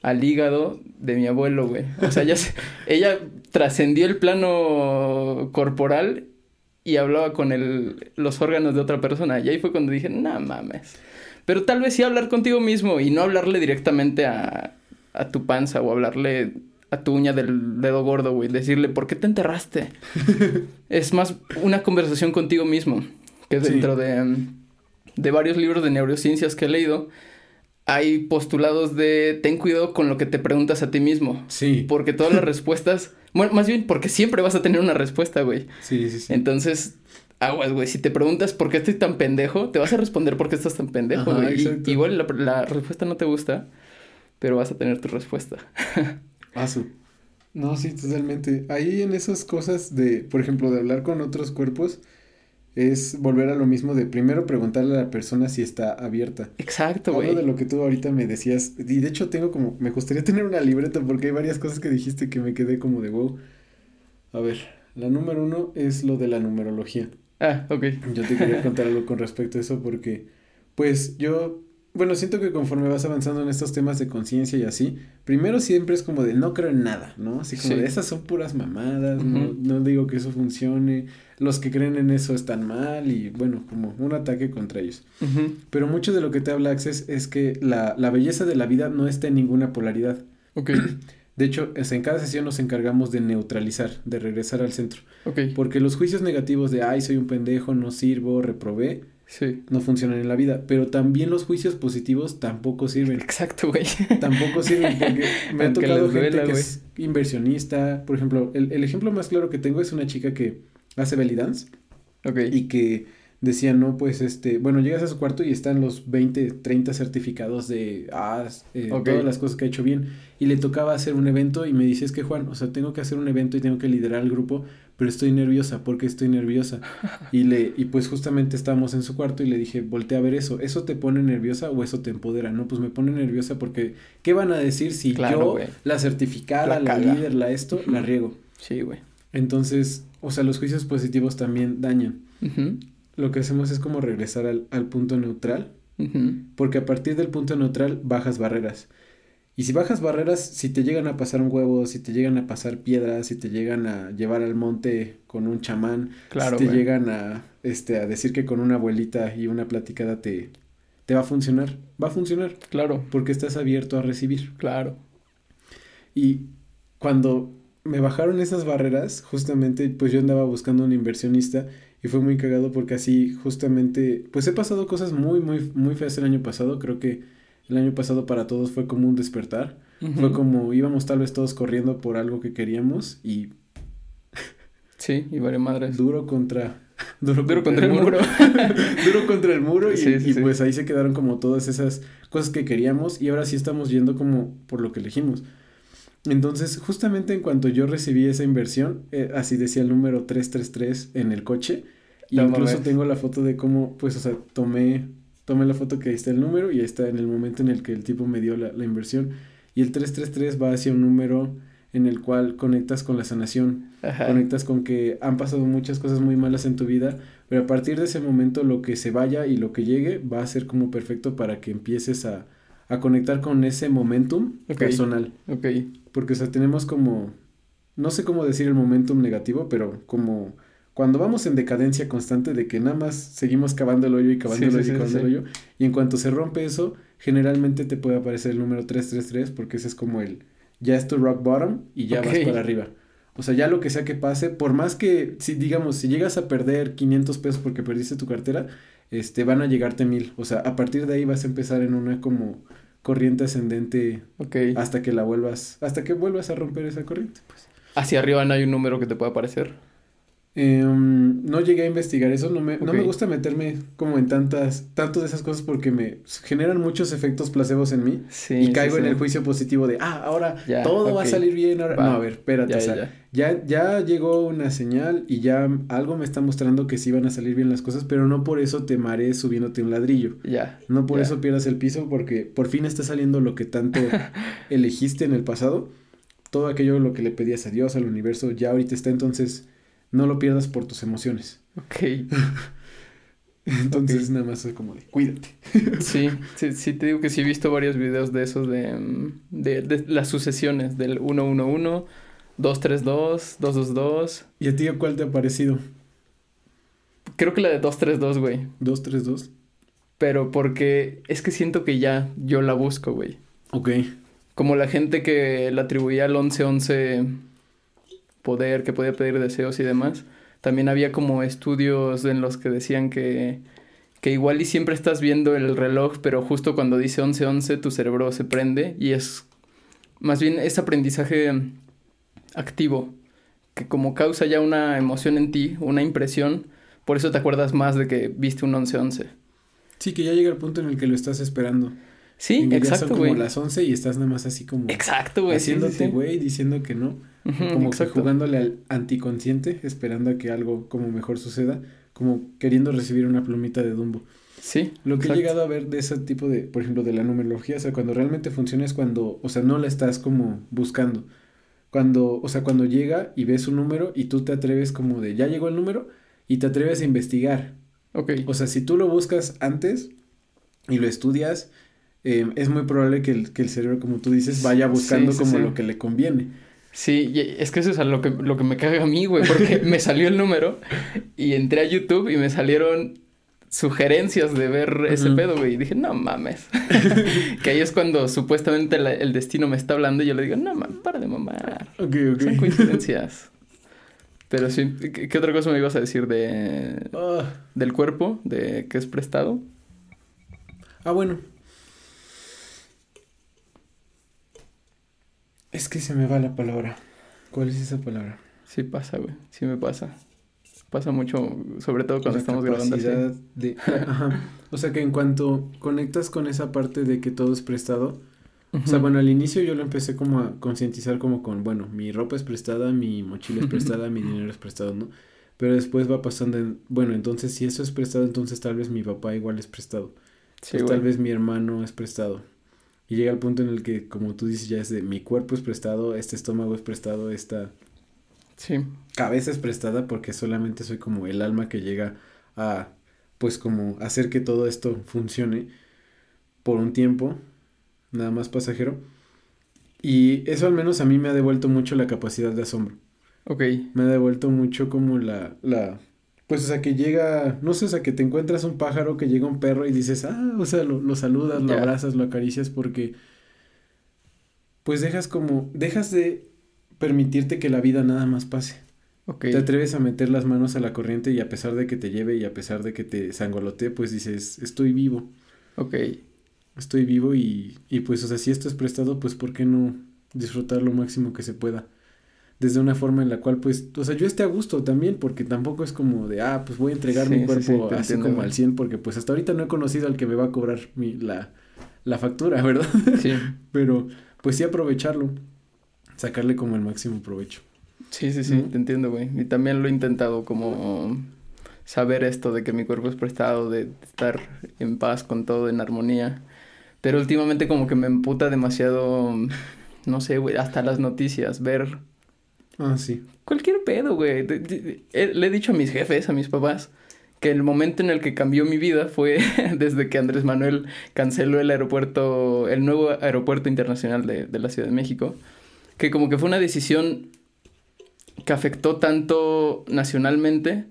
al hígado de mi abuelo, güey. O sea, ella, ella trascendió el plano corporal y hablaba con el, los órganos de otra persona. Y ahí fue cuando dije, no mames. Pero tal vez sí hablar contigo mismo y no hablarle directamente a, a tu panza o hablarle a tu uña del dedo gordo, güey. Decirle, ¿por qué te enterraste? es más una conversación contigo mismo. Que dentro de, de varios libros de neurociencias que he leído, hay postulados de ten cuidado con lo que te preguntas a ti mismo. Sí. Porque todas las respuestas. Bueno, más bien porque siempre vas a tener una respuesta, güey. Sí, sí, sí. Entonces, aguas, güey. Si te preguntas por qué estoy tan pendejo, te vas a responder por qué estás tan pendejo, güey. igual la, la, respuesta no te gusta, pero vas a tener tu respuesta. Asu. No, sí, totalmente. Ahí en esas cosas de, por ejemplo, de hablar con otros cuerpos, es volver a lo mismo de primero preguntarle a la persona si está abierta. Exacto, güey. de lo que tú ahorita me decías. Y de hecho tengo como, me gustaría tener una libreta porque hay varias cosas que dijiste que me quedé como de wow. A ver, la número uno es lo de la numerología. Ah, ok. Yo te quería contar algo con respecto a eso porque, pues yo bueno, siento que conforme vas avanzando en estos temas de conciencia y así, primero siempre es como de no creo en nada, ¿no? Así como de esas son puras mamadas, no, no digo que eso funcione, los que creen en eso están mal y bueno, como un ataque contra ellos. Pero mucho de lo que te habla Access es que la, la belleza de la vida no está en ninguna polaridad. Ok. De hecho, en cada sesión nos encargamos de neutralizar, de regresar al centro. Ok. Porque los juicios negativos de, ay, soy un pendejo, no sirvo, reprobé, Sí. No funcionan en la vida. Pero también los juicios positivos tampoco sirven. Exacto, güey. Tampoco sirven porque me ha tocado gente que es inversionista. Por ejemplo, el, el, ejemplo más claro que tengo es una chica que hace belly dance. Ok. Y que decía, no, pues, este, bueno, llegas a su cuarto y están los 20, 30 certificados de ah, eh, todas las cosas que ha hecho bien. Y le tocaba hacer un evento y me dice, es que Juan, o sea, tengo que hacer un evento y tengo que liderar el grupo, pero estoy nerviosa, porque estoy nerviosa? Y le, y pues justamente estábamos en su cuarto y le dije, voltea a ver eso, ¿eso te pone nerviosa o eso te empodera? No, pues me pone nerviosa porque, ¿qué van a decir si yo, la certificada, la, líder, la esto, la riego? Sí, güey. Entonces, o sea, los juicios positivos también dañan. Lo que hacemos es como regresar al, al punto neutral, porque a partir del punto neutral bajas barreras. Y si bajas barreras, si te llegan a pasar un huevo, si te llegan a pasar piedras, si te llegan a llevar al monte con un chamán, si te llegan a, este, a decir que con una abuelita y una platicada te, te va a funcionar, va a funcionar. Claro. Porque estás abierto a recibir. Claro. Y cuando me bajaron esas barreras, justamente, pues yo andaba buscando un inversionista y fue muy cagado porque así, justamente, pues he pasado cosas muy, muy, muy feas el año pasado. Creo que el año pasado para todos fue como un despertar. Fue como íbamos tal vez todos corriendo por algo que queríamos y... Sí, y varias madres. Duro contra... Duro, contra, el muro. duro contra el muro y, pues ahí se quedaron como todas esas cosas que queríamos y ahora sí estamos yendo como por lo que elegimos. Entonces, justamente en cuanto yo recibí esa inversión, eh, así decía el número 333 en el coche, y incluso tengo la foto de cómo, pues, o sea, tomé tomé la foto que ahí está el número y ahí está en el momento en el que el tipo me dio la, inversión. Y el 333 va hacia un número en el cual conectas con la sanación, conectas con que han pasado muchas cosas muy malas en tu vida, pero a partir de ese momento lo que se vaya y lo que llegue va a ser como perfecto para que empieces a, a conectar con ese momentum personal. Ok. Porque, o sea, tenemos como, no sé cómo decir el momentum negativo, pero como cuando vamos en decadencia constante de que nada más seguimos cavando el hoyo y cavando el hoyo y cavando el hoyo, y en cuanto se rompe eso, generalmente te puede aparecer el número 333 porque ese es como el, ya es tu rock bottom y ya vas para arriba. O sea, ya lo que sea que pase, por más que, si digamos, si llegas a perder 500 pesos porque perdiste tu cartera, este, van a llegarte mil. O sea, a partir de ahí vas a empezar en una como, corriente ascendente hasta que la vuelvas, hasta que vuelvas a romper esa corriente, pues. Hacia arriba no hay un número que te pueda aparecer. Em, no llegué a investigar eso, no me, no me gusta meterme como en tantas, tanto de esas cosas porque me generan muchos efectos placebos en mí Sí. y sí, caigo en el juicio positivo de, ah, ahora Ya, todo va a salir bien, ahora... Va. No, a ver, espérate, Ya, o sea, ya, ya, ya llegó una señal y ya algo me está mostrando que sí van a salir bien las cosas, pero no por eso te marees subiéndote un ladrillo. ya. No por eso pierdas el piso, porque por fin está saliendo lo que tanto elegiste en el pasado. Todo aquello lo que le pedías a Dios, al universo, ya ahorita está, entonces no lo pierdas por tus emociones. Ok. Entonces nada más es como de, cuídate. Sí, sí, sí, te digo que sí he visto varios videos de esos de, mm, de, de las sucesiones del 111, 232, 222. ¿Y a ti cuál te ha parecido? Creo que la de 232, güey. 232. Pero porque es que siento que ya yo la busco, güey. Ok. Como la gente que le atribuía al 1111 poder, que podía pedir deseos y demás. También había como estudios en los que decían que, que igual y siempre estás viendo el reloj, pero justo cuando dice 1111 tu cerebro se prende y es más bien es aprendizaje activo, que como causa ya una emoción en ti, una impresión, por eso te acuerdas más de que viste un 1111. Sí, que ya llega el punto en el que lo estás esperando. Sí, Y exacto, son como güey. las 11 y estás nada más así como Exacto, güey. sí, sí, haciéndote sí. güey, diciendo que no. Como exacto. que jugándole al anticonsciente, esperando a que algo como mejor suceda, como queriendo recibir una plumita de Dumbo. Sí. Lo que exacto. he llegado a ver de ese tipo de, por ejemplo, de la numerología, o sea, cuando realmente funciona es cuando, o sea, no la estás como buscando. Cuando, o sea, cuando llega y ves un número y tú te atreves como de, ya llegó el número y te atreves a investigar. Ok. O sea, si tú lo buscas antes y lo estudias, eh, es muy probable que el, que el cerebro, como tú dices, vaya buscando Sí, sí, como sí. lo que le conviene. Sí, es que eso es a lo que, lo que me caga a mí, güey, porque me salió el número y entré a YouTube y me salieron sugerencias de ver ese pedo, güey, y dije, no mames. que ahí es cuando supuestamente la- el destino me está hablando y yo le digo, no mames, para de mamar. Ok, ok. Son coincidencias. Pero sí, ¿qué, qué otra cosa me ibas a decir de Ah, del cuerpo, de que es prestado? ah, bueno. Es que se me va la palabra. ¿Cuál es esa palabra? Sí pasa, güey, sí me pasa. Pasa mucho, sobre todo cuando La estamos grabando así. de... Ajá. O sea que en cuanto conectas con esa parte de que todo es prestado, o sea, bueno, al inicio yo lo empecé como a concientizar como con, bueno, mi ropa es prestada, mi mochila es prestada, mi dinero es prestado, ¿no? Pero después va pasando en, bueno, entonces si eso es prestado, entonces tal vez mi papá igual es prestado. Sí, Pues tal vez mi hermano es prestado. Y llega el punto en el que, como tú dices, ya es de mi cuerpo es prestado, este estómago es prestado, esta Sí. cabeza es prestada porque solamente soy como el alma que llega a, pues como hacer que todo esto funcione por un tiempo, nada más pasajero. Y eso al menos a mí me ha devuelto mucho la capacidad de asombro. Ok. Me ha devuelto mucho como la, la, pues o sea que llega, no sé, o sea que te encuentras un pájaro, que llega un perro y dices, ah, o sea, lo, lo saludas, lo abrazas, lo acaricias porque, pues dejas como, dejas de permitirte que la vida nada más pase. Ok. Te atreves a meter las manos a la corriente y a pesar de que te lleve y a pesar de que te sangolotee, pues dices, estoy vivo, Ok. estoy vivo y, y pues, o sea, si esto es prestado, pues, ¿por qué no disfrutar lo máximo que se pueda? Desde una forma en la cual, pues, o sea, yo esté a gusto también, porque tampoco es como de, ah, pues voy a entregar Sí, mi sí, cuerpo sí, así entiendo, como al 100, porque pues hasta ahorita no he conocido al que me va a cobrar mi, la, la factura, ¿verdad? Sí. Pero, pues sí aprovecharlo, sacarle como el máximo provecho. Sí, sí, sí, te entiendo, güey. Y también lo he intentado como saber esto de que mi cuerpo es prestado, de estar en paz con todo, en armonía. Pero últimamente como que me emputa demasiado, no sé, güey, hasta las noticias, ver Ah, sí. cualquier pedo, güey. Eh, Le he dicho a mis jefes, a mis papás, que el momento en el que cambió mi vida fue desde que Andrés Manuel canceló el aeropuerto, el nuevo aeropuerto internacional de, de la Ciudad de México, que como que fue una decisión que afectó tanto nacionalmente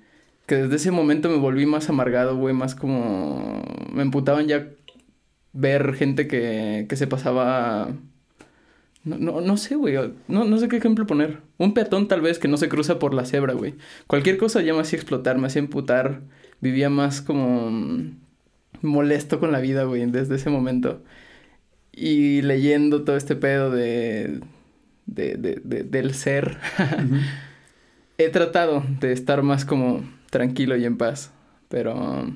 que desde ese momento me volví más amargado, güey, más como me emputaban ya ver gente que, que se pasaba no, no, no sé, güey. No, no sé qué ejemplo poner. Un peatón tal vez que no se cruza por la cebra, güey. Cualquier cosa ya me hacía explotar, me hacía emputar. Vivía más como mm, molesto con la vida, güey, desde ese momento. Y leyendo todo este pedo de, de, de, del ser, he tratado de estar más como tranquilo y en paz. Pero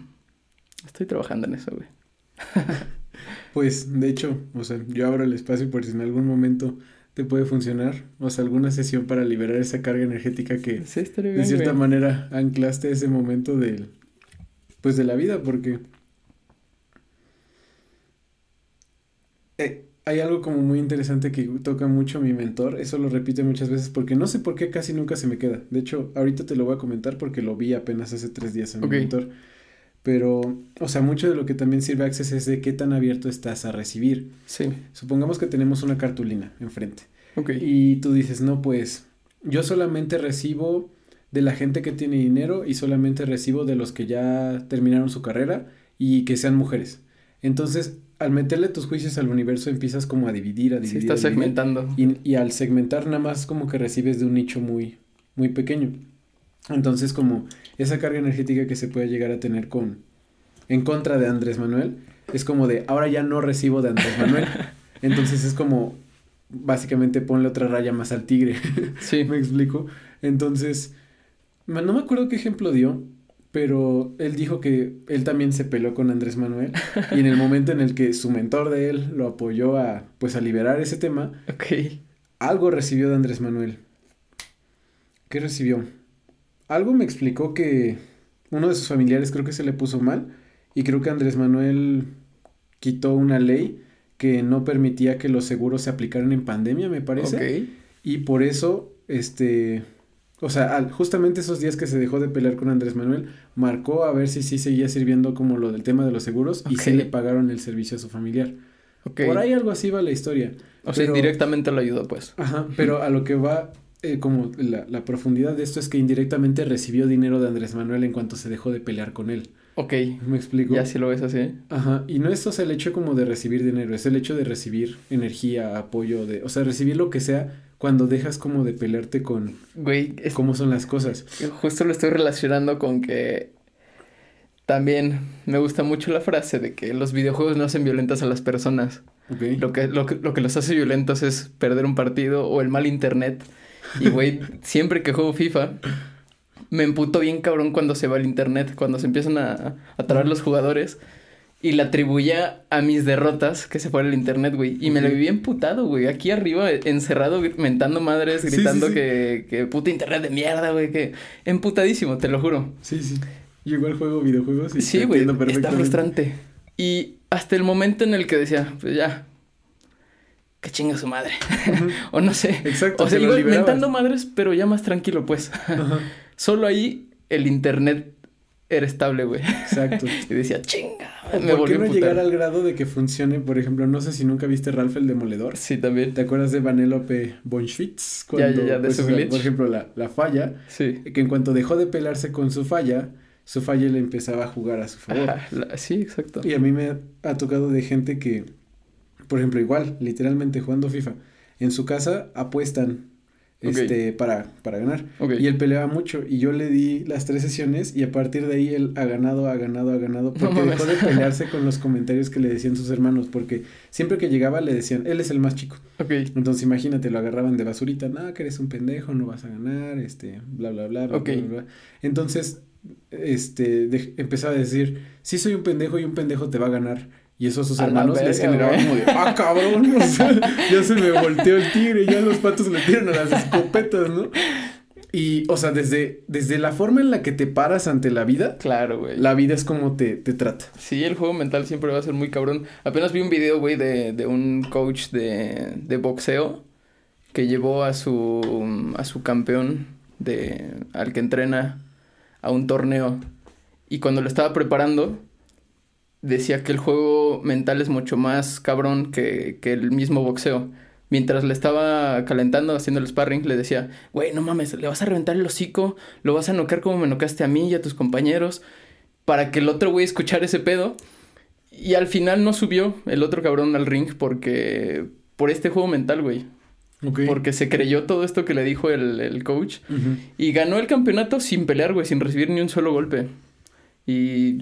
estoy trabajando en eso, güey. pues, de hecho, o sea, yo abro el espacio por si en algún momento te puede funcionar. O sea, alguna sesión para liberar esa carga energética que de cierta manera anclaste ese momento del, pues de la vida, porque eh, hay algo como muy interesante que toca mucho mi mentor, eso lo repite muchas veces porque no sé por qué casi nunca se me queda. De hecho, ahorita te lo voy a comentar porque lo vi apenas hace tres días en mi mentor. Pero, o sea, mucho de lo que también sirve Access es de qué tan abierto estás a recibir. Sí. Supongamos que tenemos una cartulina enfrente. Ok. Y tú dices, no, pues yo solamente recibo de la gente que tiene dinero y solamente recibo de los que ya terminaron su carrera y que sean mujeres. Entonces, al meterle tus juicios al universo empiezas como a dividir, a dividir. Sí, estás segmentando. Y, y, al segmentar nada más como que recibes de un nicho muy, muy pequeño. Entonces como esa carga energética que se puede llegar a tener con, en contra de Andrés Manuel, es como de, ahora ya no recibo de Andrés Manuel. Entonces es como, básicamente ponle otra raya más al tigre. Sí. ¿Me explico? Entonces, no me acuerdo qué ejemplo dio, pero él dijo que él también se peló con Andrés Manuel y en el momento en el que su mentor de él lo apoyó a pues a liberar ese tema, algo recibió de Andrés Manuel. ¿Qué recibió? Algo me explicó que uno de sus familiares creo que se le puso mal y creo que Andrés Manuel quitó una ley que no permitía que los seguros se aplicaran en pandemia, me parece. Y por eso este o sea, justamente esos días que se dejó de pelear con Andrés Manuel, marcó a ver si sí seguía sirviendo como lo del tema de los seguros y sí le pagaron el servicio a su familiar. Por ahí algo así va la historia. O sea, indirectamente lo ayudó, pues. Ajá, pero a lo que va, eh, como la, la, profundidad de esto es que indirectamente recibió dinero de Andrés Manuel en cuanto se dejó de pelear con él. Ok. ¿Me explico? Ya si lo ves así. Ajá, y no es o sea, el hecho como de recibir dinero, es el hecho de recibir energía, apoyo, de, o sea, recibir lo que sea cuando dejas como de pelearte con Güey, cómo son las cosas. Justo lo estoy relacionando con que también me gusta mucho la frase de que los videojuegos no hacen violentas a las personas. Lo, que, lo, que, lo que los hace violentos es perder un partido o el mal internet. Y güey, siempre que juego FIFA, me emputo bien cabrón cuando se va el internet, cuando se empiezan a, a traer los jugadores y la atribuía a mis derrotas que se fue al internet, güey. Y me lo viví emputado, güey. Aquí arriba, encerrado, mentando madres, gritando Que, que puta internet de mierda, güey. Que emputadísimo, te lo juro. Sí, sí. Yo igual juego videojuegos y Sí, güey. Está frustrante. Y hasta el momento en el que decía, pues ya. Que chinga su madre. o no sé. Exacto. O sea, igual mentando madres, pero ya más tranquilo, pues. Solo ahí el internet era estable, güey. Exacto. y decía, chinga. Me ¿Por qué no llegar al grado de que funcione? Por ejemplo, no sé si nunca viste Ralph el Demoledor. Sí, también. ¿Te acuerdas de Vanellope von Schwitz? ya, ya, ya, de pues, su glitch. Por ejemplo, la, la falla. Sí. Que en cuanto dejó de pelarse con su falla, su falla le empezaba a jugar a su favor. sí, exacto. Y a mí me ha tocado de gente que, por ejemplo, igual, literalmente jugando FIFA, en su casa apuestan este, para, para ganar. Y él peleaba mucho y yo le di las tres sesiones y a partir de ahí él ha ganado, ha ganado, ha ganado porque dejó de pelearse con los comentarios que le decían sus hermanos porque siempre que llegaba le decían, él es el más chico. Entonces imagínate, lo agarraban de basurita, nada, que eres un pendejo, no vas a ganar, este, bla, bla, bla, bla, bla, bla. Entonces, este, empezaba a decir, sí soy un pendejo y un pendejo te va a ganar. Y eso a sus hermanos les generaba como de, ah, cabrón, ya se me volteó el tigre, ya los patos le tiran a las escopetas, ¿no? Y, o sea, desde, desde la forma en la que te paras ante la vida. Claro, güey. La vida es como te, te trata. Sí, el juego mental siempre va a ser muy cabrón. Apenas vi un video, güey, de, de un coach de, de boxeo que llevó a su, a su campeón de, al que entrena a un torneo. Y cuando lo estaba preparando, decía que el juego mental es mucho más cabrón que, que el mismo boxeo. Mientras le estaba calentando, haciendo el sparring, le decía, güey, no mames, le vas a reventar el hocico, lo vas a noquear como me noqueaste a mí y a tus compañeros, para que el otro güey escuchara ese pedo. Y al final no subió el otro cabrón al ring porque... por este juego mental, güey. Porque se creyó todo esto que le dijo el, el coach. Y ganó el campeonato sin pelear, güey, sin recibir ni un solo golpe. Y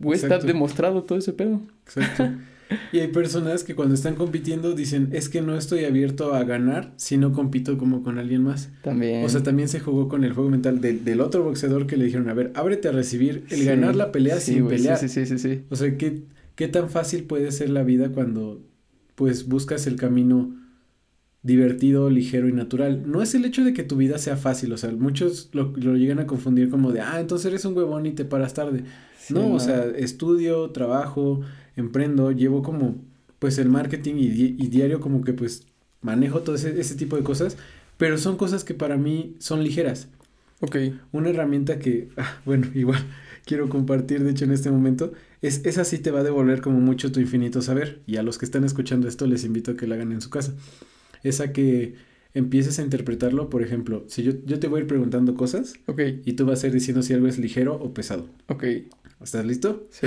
Güey, está demostrado todo ese pedo. Exacto. Y hay personas que cuando están compitiendo dicen, es que no estoy abierto a ganar si no compito como con alguien más. También. O sea, también se jugó con el juego mental del, del otro boxeador que le dijeron, a ver, ábrete a recibir el Sí, ganar la pelea sí, sin pelear. Sí, sí, sí, sí. O sea, ¿qué, ¿qué tan fácil puede ser la vida cuando pues buscas el camino divertido, ligero y natural? No es el hecho de que tu vida sea fácil, o sea, muchos lo, lo llegan a confundir como de, ah, entonces eres un huevón y te paras tarde. Sí, no, o sea, estudio, trabajo, emprendo, llevo como pues el marketing y, di- y diario como que pues manejo todo ese, ese tipo de cosas, pero son cosas que para mí son ligeras. Ok. Una herramienta que, ah, bueno, igual quiero compartir, de hecho, en este momento, es esa sí te va a devolver como mucho tu infinito saber. Y a los que están escuchando esto les invito a que la hagan en su casa. Esa que empieces a interpretarlo, por ejemplo, si yo, yo te voy a ir preguntando cosas Ok. y tú vas a ir diciendo si algo es ligero o pesado. Ok. ¿Estás listo? Sí.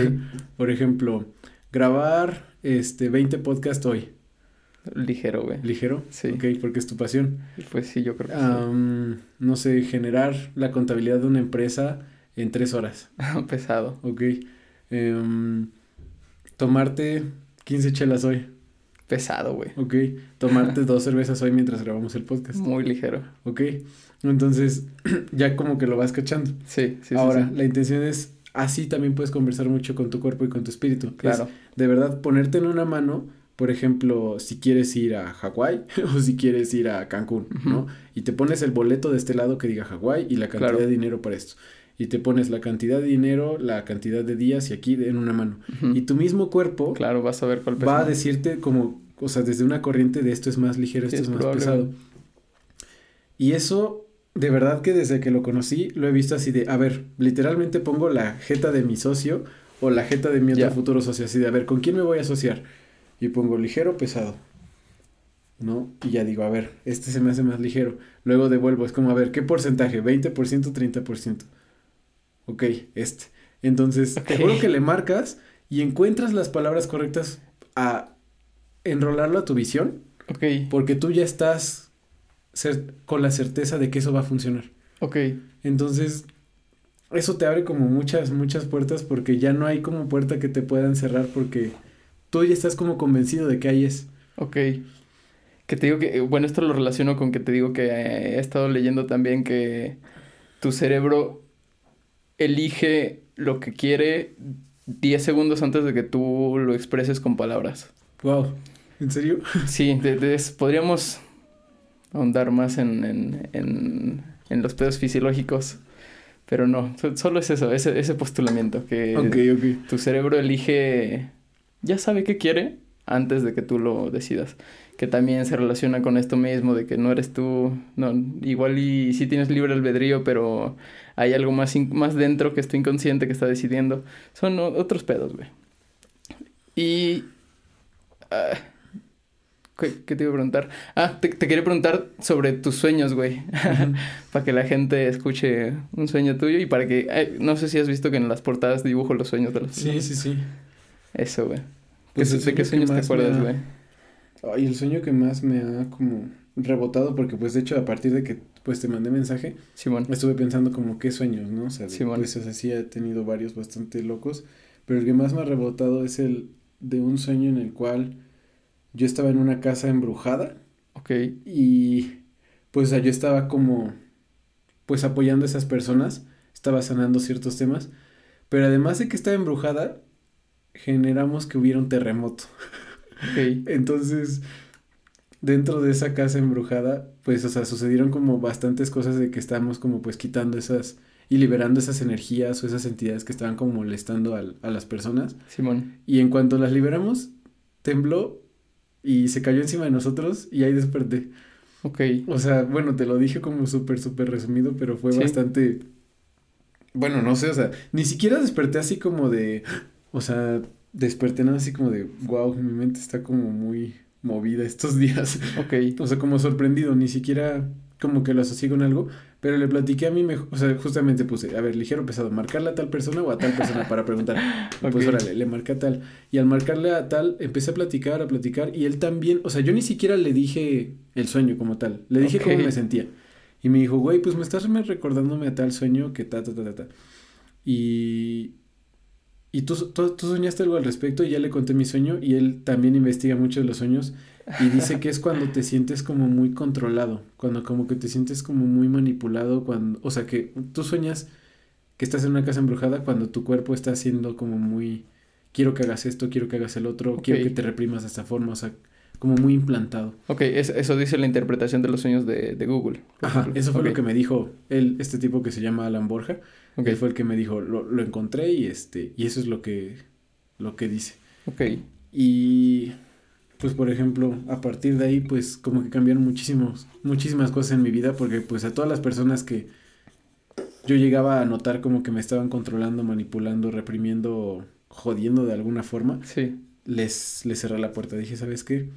Por ejemplo, grabar este 20 podcasts hoy. Ligero, güey. ¿Ligero? Sí. Ok, porque es tu pasión. Pues sí, yo creo que Am, no sé, generar la contabilidad de una empresa en tres horas. sí. Pesado. Ok. Em, tomarte 15 chelas hoy. Pesado, güey. Ok. Tomarte dos cervezas hoy mientras grabamos el podcast. Muy ligero. Ok. Entonces, ya como que lo vas cachando. Sí, sí, sí, Ahora, sí. la intención es, así también puedes conversar mucho con tu cuerpo y con tu espíritu. Es Claro. de verdad ponerte en una mano, por ejemplo, si quieres ir a Hawái o si quieres ir a Cancún, ¿no? Y te pones el boleto de este lado que diga Hawái y la cantidad Claro. de dinero para esto. Y te pones la cantidad de dinero, la cantidad de días y aquí en una mano. Y tu mismo cuerpo Claro, vas a ver cuál va a decirte como, o sea, desde una corriente de esto es más ligero, Sí, esto es es más pesado. Y eso, de verdad que desde que lo conocí, lo he visto así de, a ver, literalmente pongo la jeta de mi socio o la jeta de mi otro futuro socio, así de, a ver, ¿con quién me voy a asociar? Y pongo ligero, pesado. ¿No? Y ya digo, a ver, este se me hace más ligero. Luego devuelvo, es como, a ver, ¿qué porcentaje? ¿20%, 30%? Ok, este. Entonces, te Ok. juro que le marcas y encuentras las palabras correctas a enrolarlo a tu visión, Ok, porque tú ya estás cer- con la certeza de que eso va a funcionar. ok. Entonces, eso te abre como muchas, muchas puertas porque ya no hay como puerta que te puedan cerrar porque tú ya estás como convencido de que ahí es. Ok. Que te digo que, bueno, esto lo relaciono con que te digo que eh, he estado leyendo también que tu cerebro elige lo que quiere 10 segundos antes de que tú lo expreses con palabras. Wow. ¿En serio? Sí, de- de- es- podríamos ahondar más en, en, en, en los pedos fisiológicos, pero no, so- solo es eso, ese, ese postulamiento, que Ok, ok. tu cerebro elige, ya sabe qué quiere antes de que tú lo decidas. Que también se relaciona con esto mismo, de que no eres tú, no, igual y sí tienes libre albedrío, pero hay algo más, más dentro que es tu inconsciente que está decidiendo. Son otros pedos, güey. Y... ah, ¿qué, qué te iba a preguntar? Ah, te, te quería preguntar sobre tus sueños, güey. para que la gente escuche un sueño tuyo y para que... ay, no sé si has visto que en las portadas dibujo los sueños de los Sí, sí, sí. Eso, güey. Pues ¿Qué- el ¿De qué sueño sueños que te acuerdas, ha- güey? Ay, el sueño que más me ha como rebotado porque pues de hecho a partir de que pues te mandé mensaje Simón. estuve pensando como qué sueños, ¿no? O sea, de- pues o sea, sí he tenido varios bastante locos, pero el que más me ha rebotado es el de un sueño en el cual yo estaba en una casa embrujada Ok. y pues o sea, yo estaba como pues apoyando a esas personas, estaba sanando ciertos temas, pero además de que estaba embrujada, generamos que hubiera un terremoto. Ok. Entonces, dentro de esa casa embrujada, pues, o sea, sucedieron como bastantes cosas de que estábamos como pues quitando esas y liberando esas energías o esas entidades que estaban como molestando al- a las personas. Simón. Y en cuanto las liberamos, tembló y se cayó encima de nosotros y ahí desperté. Ok. O sea, bueno, te lo dije como súper, súper resumido, pero fue Sí. bastante... Bueno, no sé, o sea, ni siquiera desperté así como de... O sea, desperté nada así como de, wow, mi mente está como muy movida estos días. Ok. O sea, como sorprendido, ni siquiera como que lo asocié con algo, pero le platiqué a mí mejor, o sea, justamente puse, a ver, ligero pesado, marcarle a tal persona o a tal persona para preguntar. Pues órale, le marqué a tal. Y al marcarle a tal, empecé a platicar, a platicar, y él también, o sea, yo ni siquiera le dije el sueño como tal, le dije cómo me sentía. Y me dijo, güey, pues me estás me recordándome a tal sueño que ta, ta, ta, ta, ta. Y y tú, tú, tú, soñaste algo al respecto y ya le conté mi sueño y él también investiga mucho de los sueños y dice que es cuando te sientes como muy controlado, cuando como que te sientes como muy manipulado, cuando, o sea que tú sueñas que estás en una casa embrujada cuando tu cuerpo está haciendo como muy, quiero que hagas esto, quiero que hagas el otro, quiero que te reprimas de esta forma, o sea, como muy implantado. Ok, eso dice la interpretación de los sueños de, de Google. Ajá, eso fue lo que me dijo él, este tipo que se llama Alan Borja. Okay. Él fue el que me dijo, lo, lo, encontré y este, y eso es lo que, lo que dice. Ok. Y pues por ejemplo, a partir de ahí, pues como que cambiaron muchísimos, muchísimas cosas en mi vida, porque pues a todas las personas que yo llegaba a notar como que me estaban controlando, manipulando, reprimiendo, jodiendo de alguna forma, sí. les, les cerré la puerta. Dije, ¿sabes qué?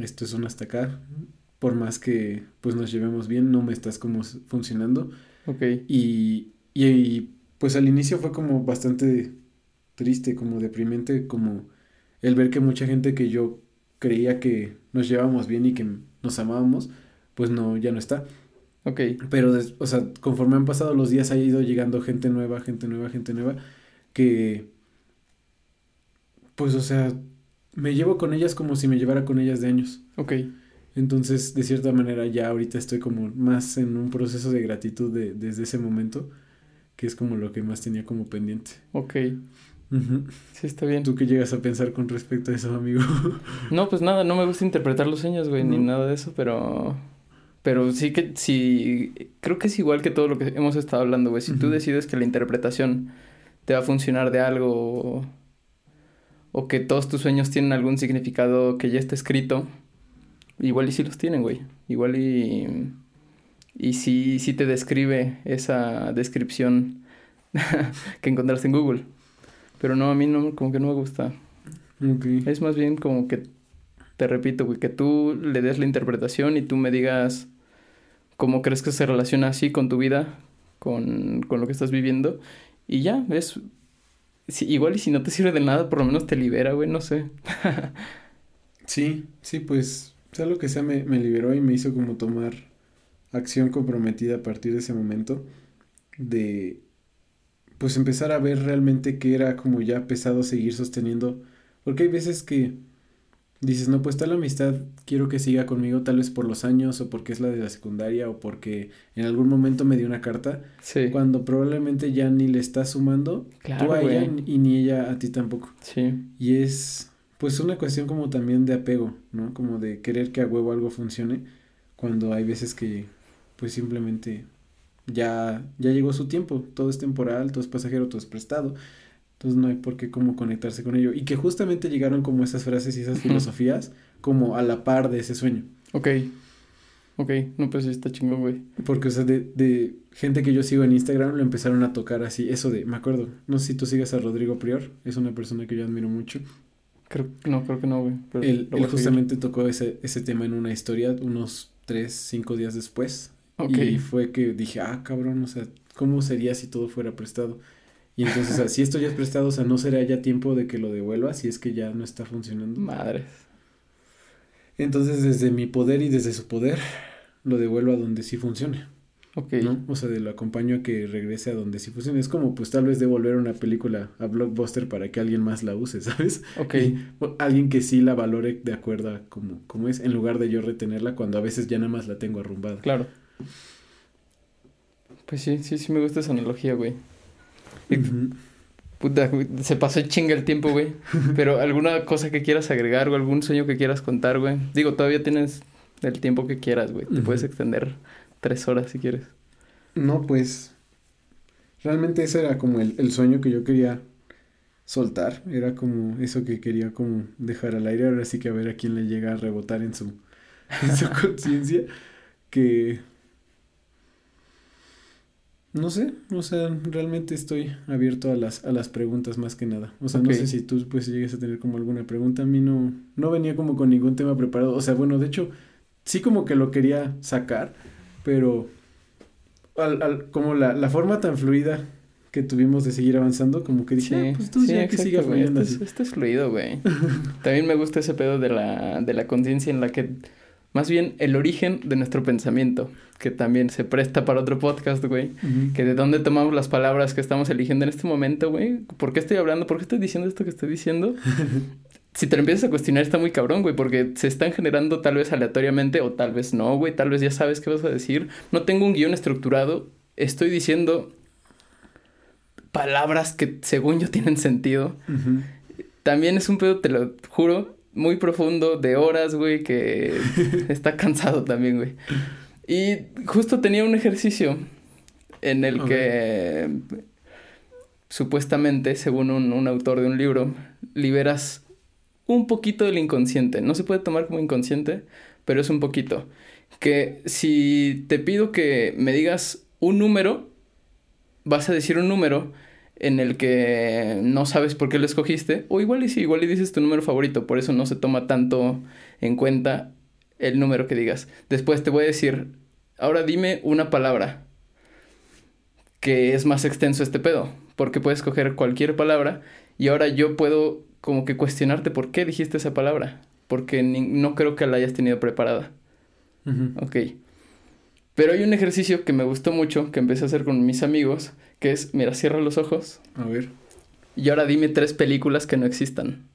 Esto es un hasta acá. Por más que pues nos llevemos bien, no me estás como funcionando. Ok. Y, y, pues al inicio fue como bastante triste, como deprimente, como el ver que mucha gente que yo creía que nos llevábamos bien y que nos amábamos, pues no, ya no está. Ok. Pero, o sea, conforme han pasado los días ha ido llegando gente nueva, gente nueva, gente nueva, que, pues, o sea, me llevo con ellas como si me llevara con ellas de años. Ok. Entonces, de cierta manera, ya ahorita estoy como más en un proceso de gratitud de, desde ese momento, que es como lo que más tenía como pendiente. Ok. Sí, está bien. ¿Tú qué llegas a pensar con respecto a eso, amigo? no, pues nada, no me gusta interpretar los sueños, güey, ni nada de eso, pero... Pero sí que, sí, creo que es igual que todo lo que hemos estado hablando, güey. Si tú decides que la interpretación te va a funcionar de algo o que todos tus sueños tienen algún significado que ya está escrito, igual y sí los tienen, güey. Igual y... Y sí, sí te describe esa descripción que encontraste en Google. Pero no, a mí no, como que no me gusta. Es más bien como que, te repito, güey, que tú le des la interpretación y tú me digas cómo crees que se relaciona así con tu vida, con, con lo que estás viviendo. Y ya, es... igual y si no te sirve de nada, por lo menos te libera, güey, no sé. sí, sí, pues, sea lo que sea, me, me liberó y me hizo como tomar acción comprometida a partir de ese momento de pues empezar a ver realmente que era como ya pesado seguir sosteniendo porque hay veces que dices, no, pues tal amistad quiero que siga conmigo tal vez por los años o porque es la de la secundaria o porque en algún momento me dio una carta. Sí. Cuando probablemente ya ni le estás sumando claro, tú a ella y ni ella a ti tampoco. Sí. Y es pues una cuestión como también de apego, ¿no? Como de querer que a huevo algo funcione cuando hay veces que pues simplemente ya ya llegó su tiempo, todo es temporal, todo es pasajero, todo es prestado. Entonces no hay por qué como conectarse con ello. Y que justamente llegaron como esas frases y esas filosofías como a la par de ese sueño. Ok. Ok, no, pues está chingón, güey. Porque, o sea, de, de gente que yo sigo en Instagram lo empezaron a tocar así. Eso de, me acuerdo, no sé si tú sigas a Rodrigo Prior, es una persona que yo admiro mucho. Creo, no, creo que no, güey. Él, él justamente tocó ese, ese tema en una historia unos tres, cinco días después. Okay. Y fue que dije, ah, cabrón, o sea, ¿cómo sería si todo fuera prestado? Y entonces, o sea, si esto ya es prestado, o sea, no será ya tiempo de que lo devuelva si es que ya no está funcionando. Madres. Entonces, desde mi poder y desde su poder, lo devuelvo a donde sí funcione. Ok. ¿no? O sea, de lo acompaño a que regrese a donde sí funcione. Es como, pues, tal vez devolver una película a Blockbuster para que alguien más la use, ¿sabes? Ok. Y, alguien que sí la valore de acuerdo a como, como es, en lugar de yo retenerla cuando a veces ya nada más la tengo arrumbada. Claro. Pues sí, sí, sí me gusta esa analogía, güey. Uh -huh. Puta, se pasó chinga el tiempo, güey. Pero alguna cosa que quieras agregar o algún sueño que quieras contar, güey. Digo, todavía tienes el tiempo que quieras, güey. Te uh -huh. puedes extender tres horas si quieres. No, pues. Realmente ese era como el, el sueño que yo quería soltar. Era como eso que quería como dejar al aire. Ahora sí que a ver a quién le llega a rebotar en su, en su conciencia. Que no sé, o sea, realmente estoy abierto a las, a las preguntas más que nada. O sea, okay. no sé si tú pues llegues a tener como alguna pregunta. A mí no, no venía como con ningún tema preparado. O sea, bueno, de hecho, sí como que lo quería sacar, pero al, al, como la, la forma tan fluida que tuvimos de seguir avanzando, como que dije, sí, ah, pues tú sí, ya exacto, que siga fluyendo esto, así. Es, esto es fluido, güey. También me gusta ese pedo de la, de la conciencia en la que más bien el origen de nuestro pensamiento, que también se presta para otro podcast, güey, que de dónde tomamos las palabras que estamos eligiendo en este momento, güey, ¿por qué estoy hablando? ¿Por qué estoy diciendo esto que estoy diciendo? si te lo empiezas a cuestionar está muy cabrón, güey, porque se están generando tal vez aleatoriamente o tal vez no, güey, tal vez ya sabes qué vas a decir. No tengo un guion estructurado, estoy diciendo palabras que según yo tienen sentido. También es un pedo, te lo juro, muy profundo, de horas, güey, que está cansado también, güey. Y justo tenía un ejercicio en el que supuestamente, según un, un, autor de un libro, liberas un poquito del inconsciente. No se puede tomar como inconsciente, pero es un poquito. Que si te pido que me digas un número, vas a decir un número en el que no sabes por qué lo escogiste, o igual y si igual y dices tu número favorito, por eso no se toma tanto en cuenta el número que digas. Después te voy a decir, ahora dime una palabra que es más extenso este pedo, porque puedes escoger cualquier palabra y ahora yo puedo como que cuestionarte por qué dijiste esa palabra, porque no creo que la hayas tenido preparada. Ok. Pero hay un ejercicio que me gustó mucho, que empecé a hacer con mis amigos, que es, mira, cierra los ojos. A ver. Y ahora dime tres películas que no existan.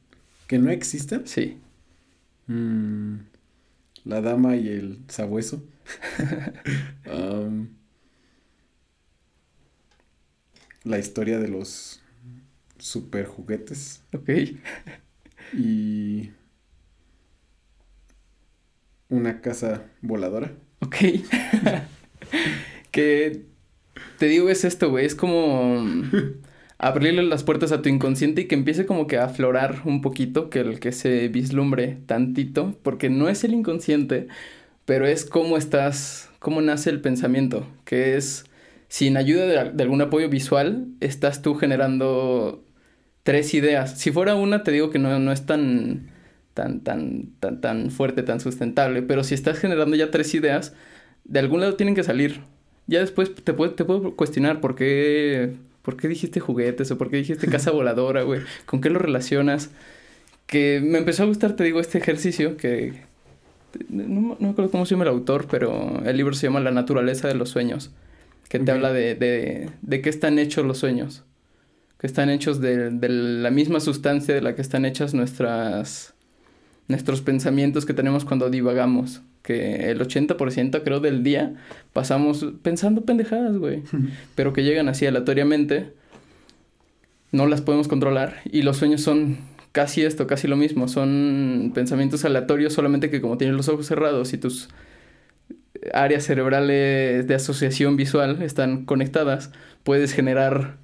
¿Que no existan? Sí. Mm, la dama y el sabueso. la historia de los super juguetes. Ok. y una casa voladora. Ok. que te digo es esto, güey. Es como abrirle las puertas a tu inconsciente y que empiece como que a aflorar un poquito, que el que se vislumbre tantito, porque no es el inconsciente, pero es cómo estás, cómo nace el pensamiento, que es sin ayuda de, de algún apoyo visual, estás tú generando tres ideas. Si fuera una, te digo que no, no es tan tan, tan, tan, tan fuerte, tan sustentable. Pero si estás generando ya tres ideas, de algún lado tienen que salir. Ya después te puedo, te puedo cuestionar por qué, por qué dijiste juguetes o por qué dijiste casa voladora, güey. ¿Con qué lo relacionas? Que me empezó a gustar, te digo, este ejercicio que... No, no me acuerdo cómo se llama el autor, pero el libro se llama La naturaleza de los sueños. Que te habla de, de, de qué están hechos los sueños. Que están hechos de, de la misma sustancia de la que están hechas nuestras nuestros pensamientos que tenemos cuando divagamos. Que el 80% creo del día pasamos pensando pendejadas, güey. pero que llegan así aleatoriamente. No las podemos controlar. Y los sueños son casi esto, casi lo mismo. Son pensamientos aleatorios, solamente que como tienes los ojos cerrados y tus áreas cerebrales de asociación visual están conectadas, puedes generar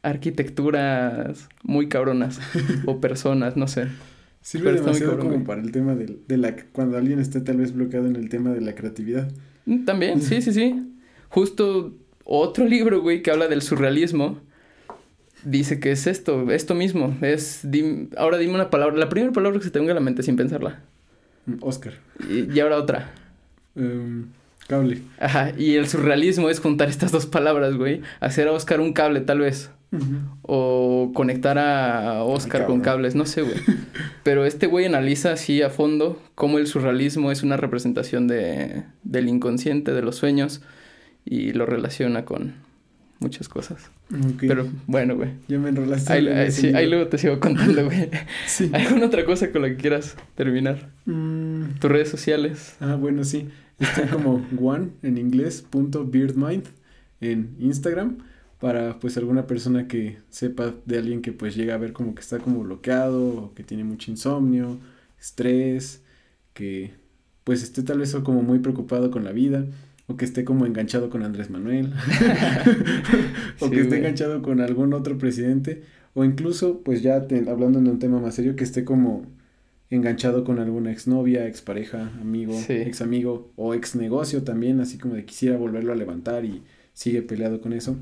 arquitecturas muy cabronas o personas, no sé. Sirve demasiado como para el tema de, de, la... Cuando alguien esté tal vez bloqueado en el tema de la creatividad. Mm, también, sí, sí, sí. Justo otro libro, güey, que habla del surrealismo, dice que es esto, esto mismo. Es... ahora dime una palabra, la primera palabra que se te venga a la mente sin pensarla. Mm, Oscar. Y, ahora otra. Um, cable. Ajá, y el surrealismo es juntar estas dos palabras, güey. Hacer a Oscar un cable, tal vez. O conectar a Oscar con cables, no sé, güey. Pero este güey analiza así a fondo cómo el surrealismo es una representación de, del inconsciente, de los sueños, y lo relaciona con muchas cosas. Pero bueno, güey. Ya me enrolaste. Ahí, sí, ahí, luego te sigo contando, güey. sí. ¿Alguna otra cosa con la que quieras terminar? Mm. Tus redes sociales. Ah, bueno, sí. Estoy como one en inglés, punto beardmind en Instagram para pues alguna persona que sepa de alguien que pues llega a ver como que está como bloqueado o que tiene mucho insomnio, estrés, que pues esté tal vez como muy preocupado con la vida o que esté como enganchado con Andrés Manuel o que esté enganchado con algún otro presidente o incluso pues ya hablando de un tema más serio que esté como enganchado con alguna exnovia, expareja, amigo, ex amigo o ex negocio también, así como de quisiera volverlo a levantar y sigue peleado con eso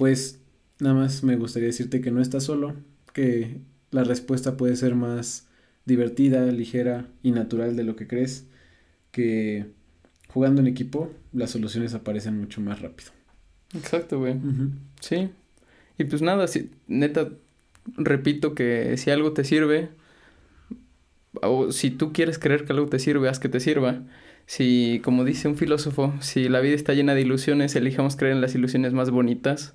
pues nada más me gustaría decirte que no estás solo, que la respuesta puede ser más divertida, ligera y natural de lo que crees, que jugando en equipo las soluciones aparecen mucho más rápido. Exacto, güey. Sí. Y pues nada, si, neta, repito que si algo te sirve, o si tú quieres creer que algo te sirve, haz que te sirva. Si, como dice un filósofo, si la vida está llena de ilusiones, elijamos creer en las ilusiones más bonitas.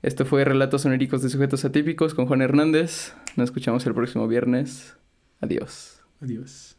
Esto fue Relatos Oníricos de Sujetos Atípicos con Juan Hernández. Nos escuchamos el próximo viernes. Adiós. Adiós.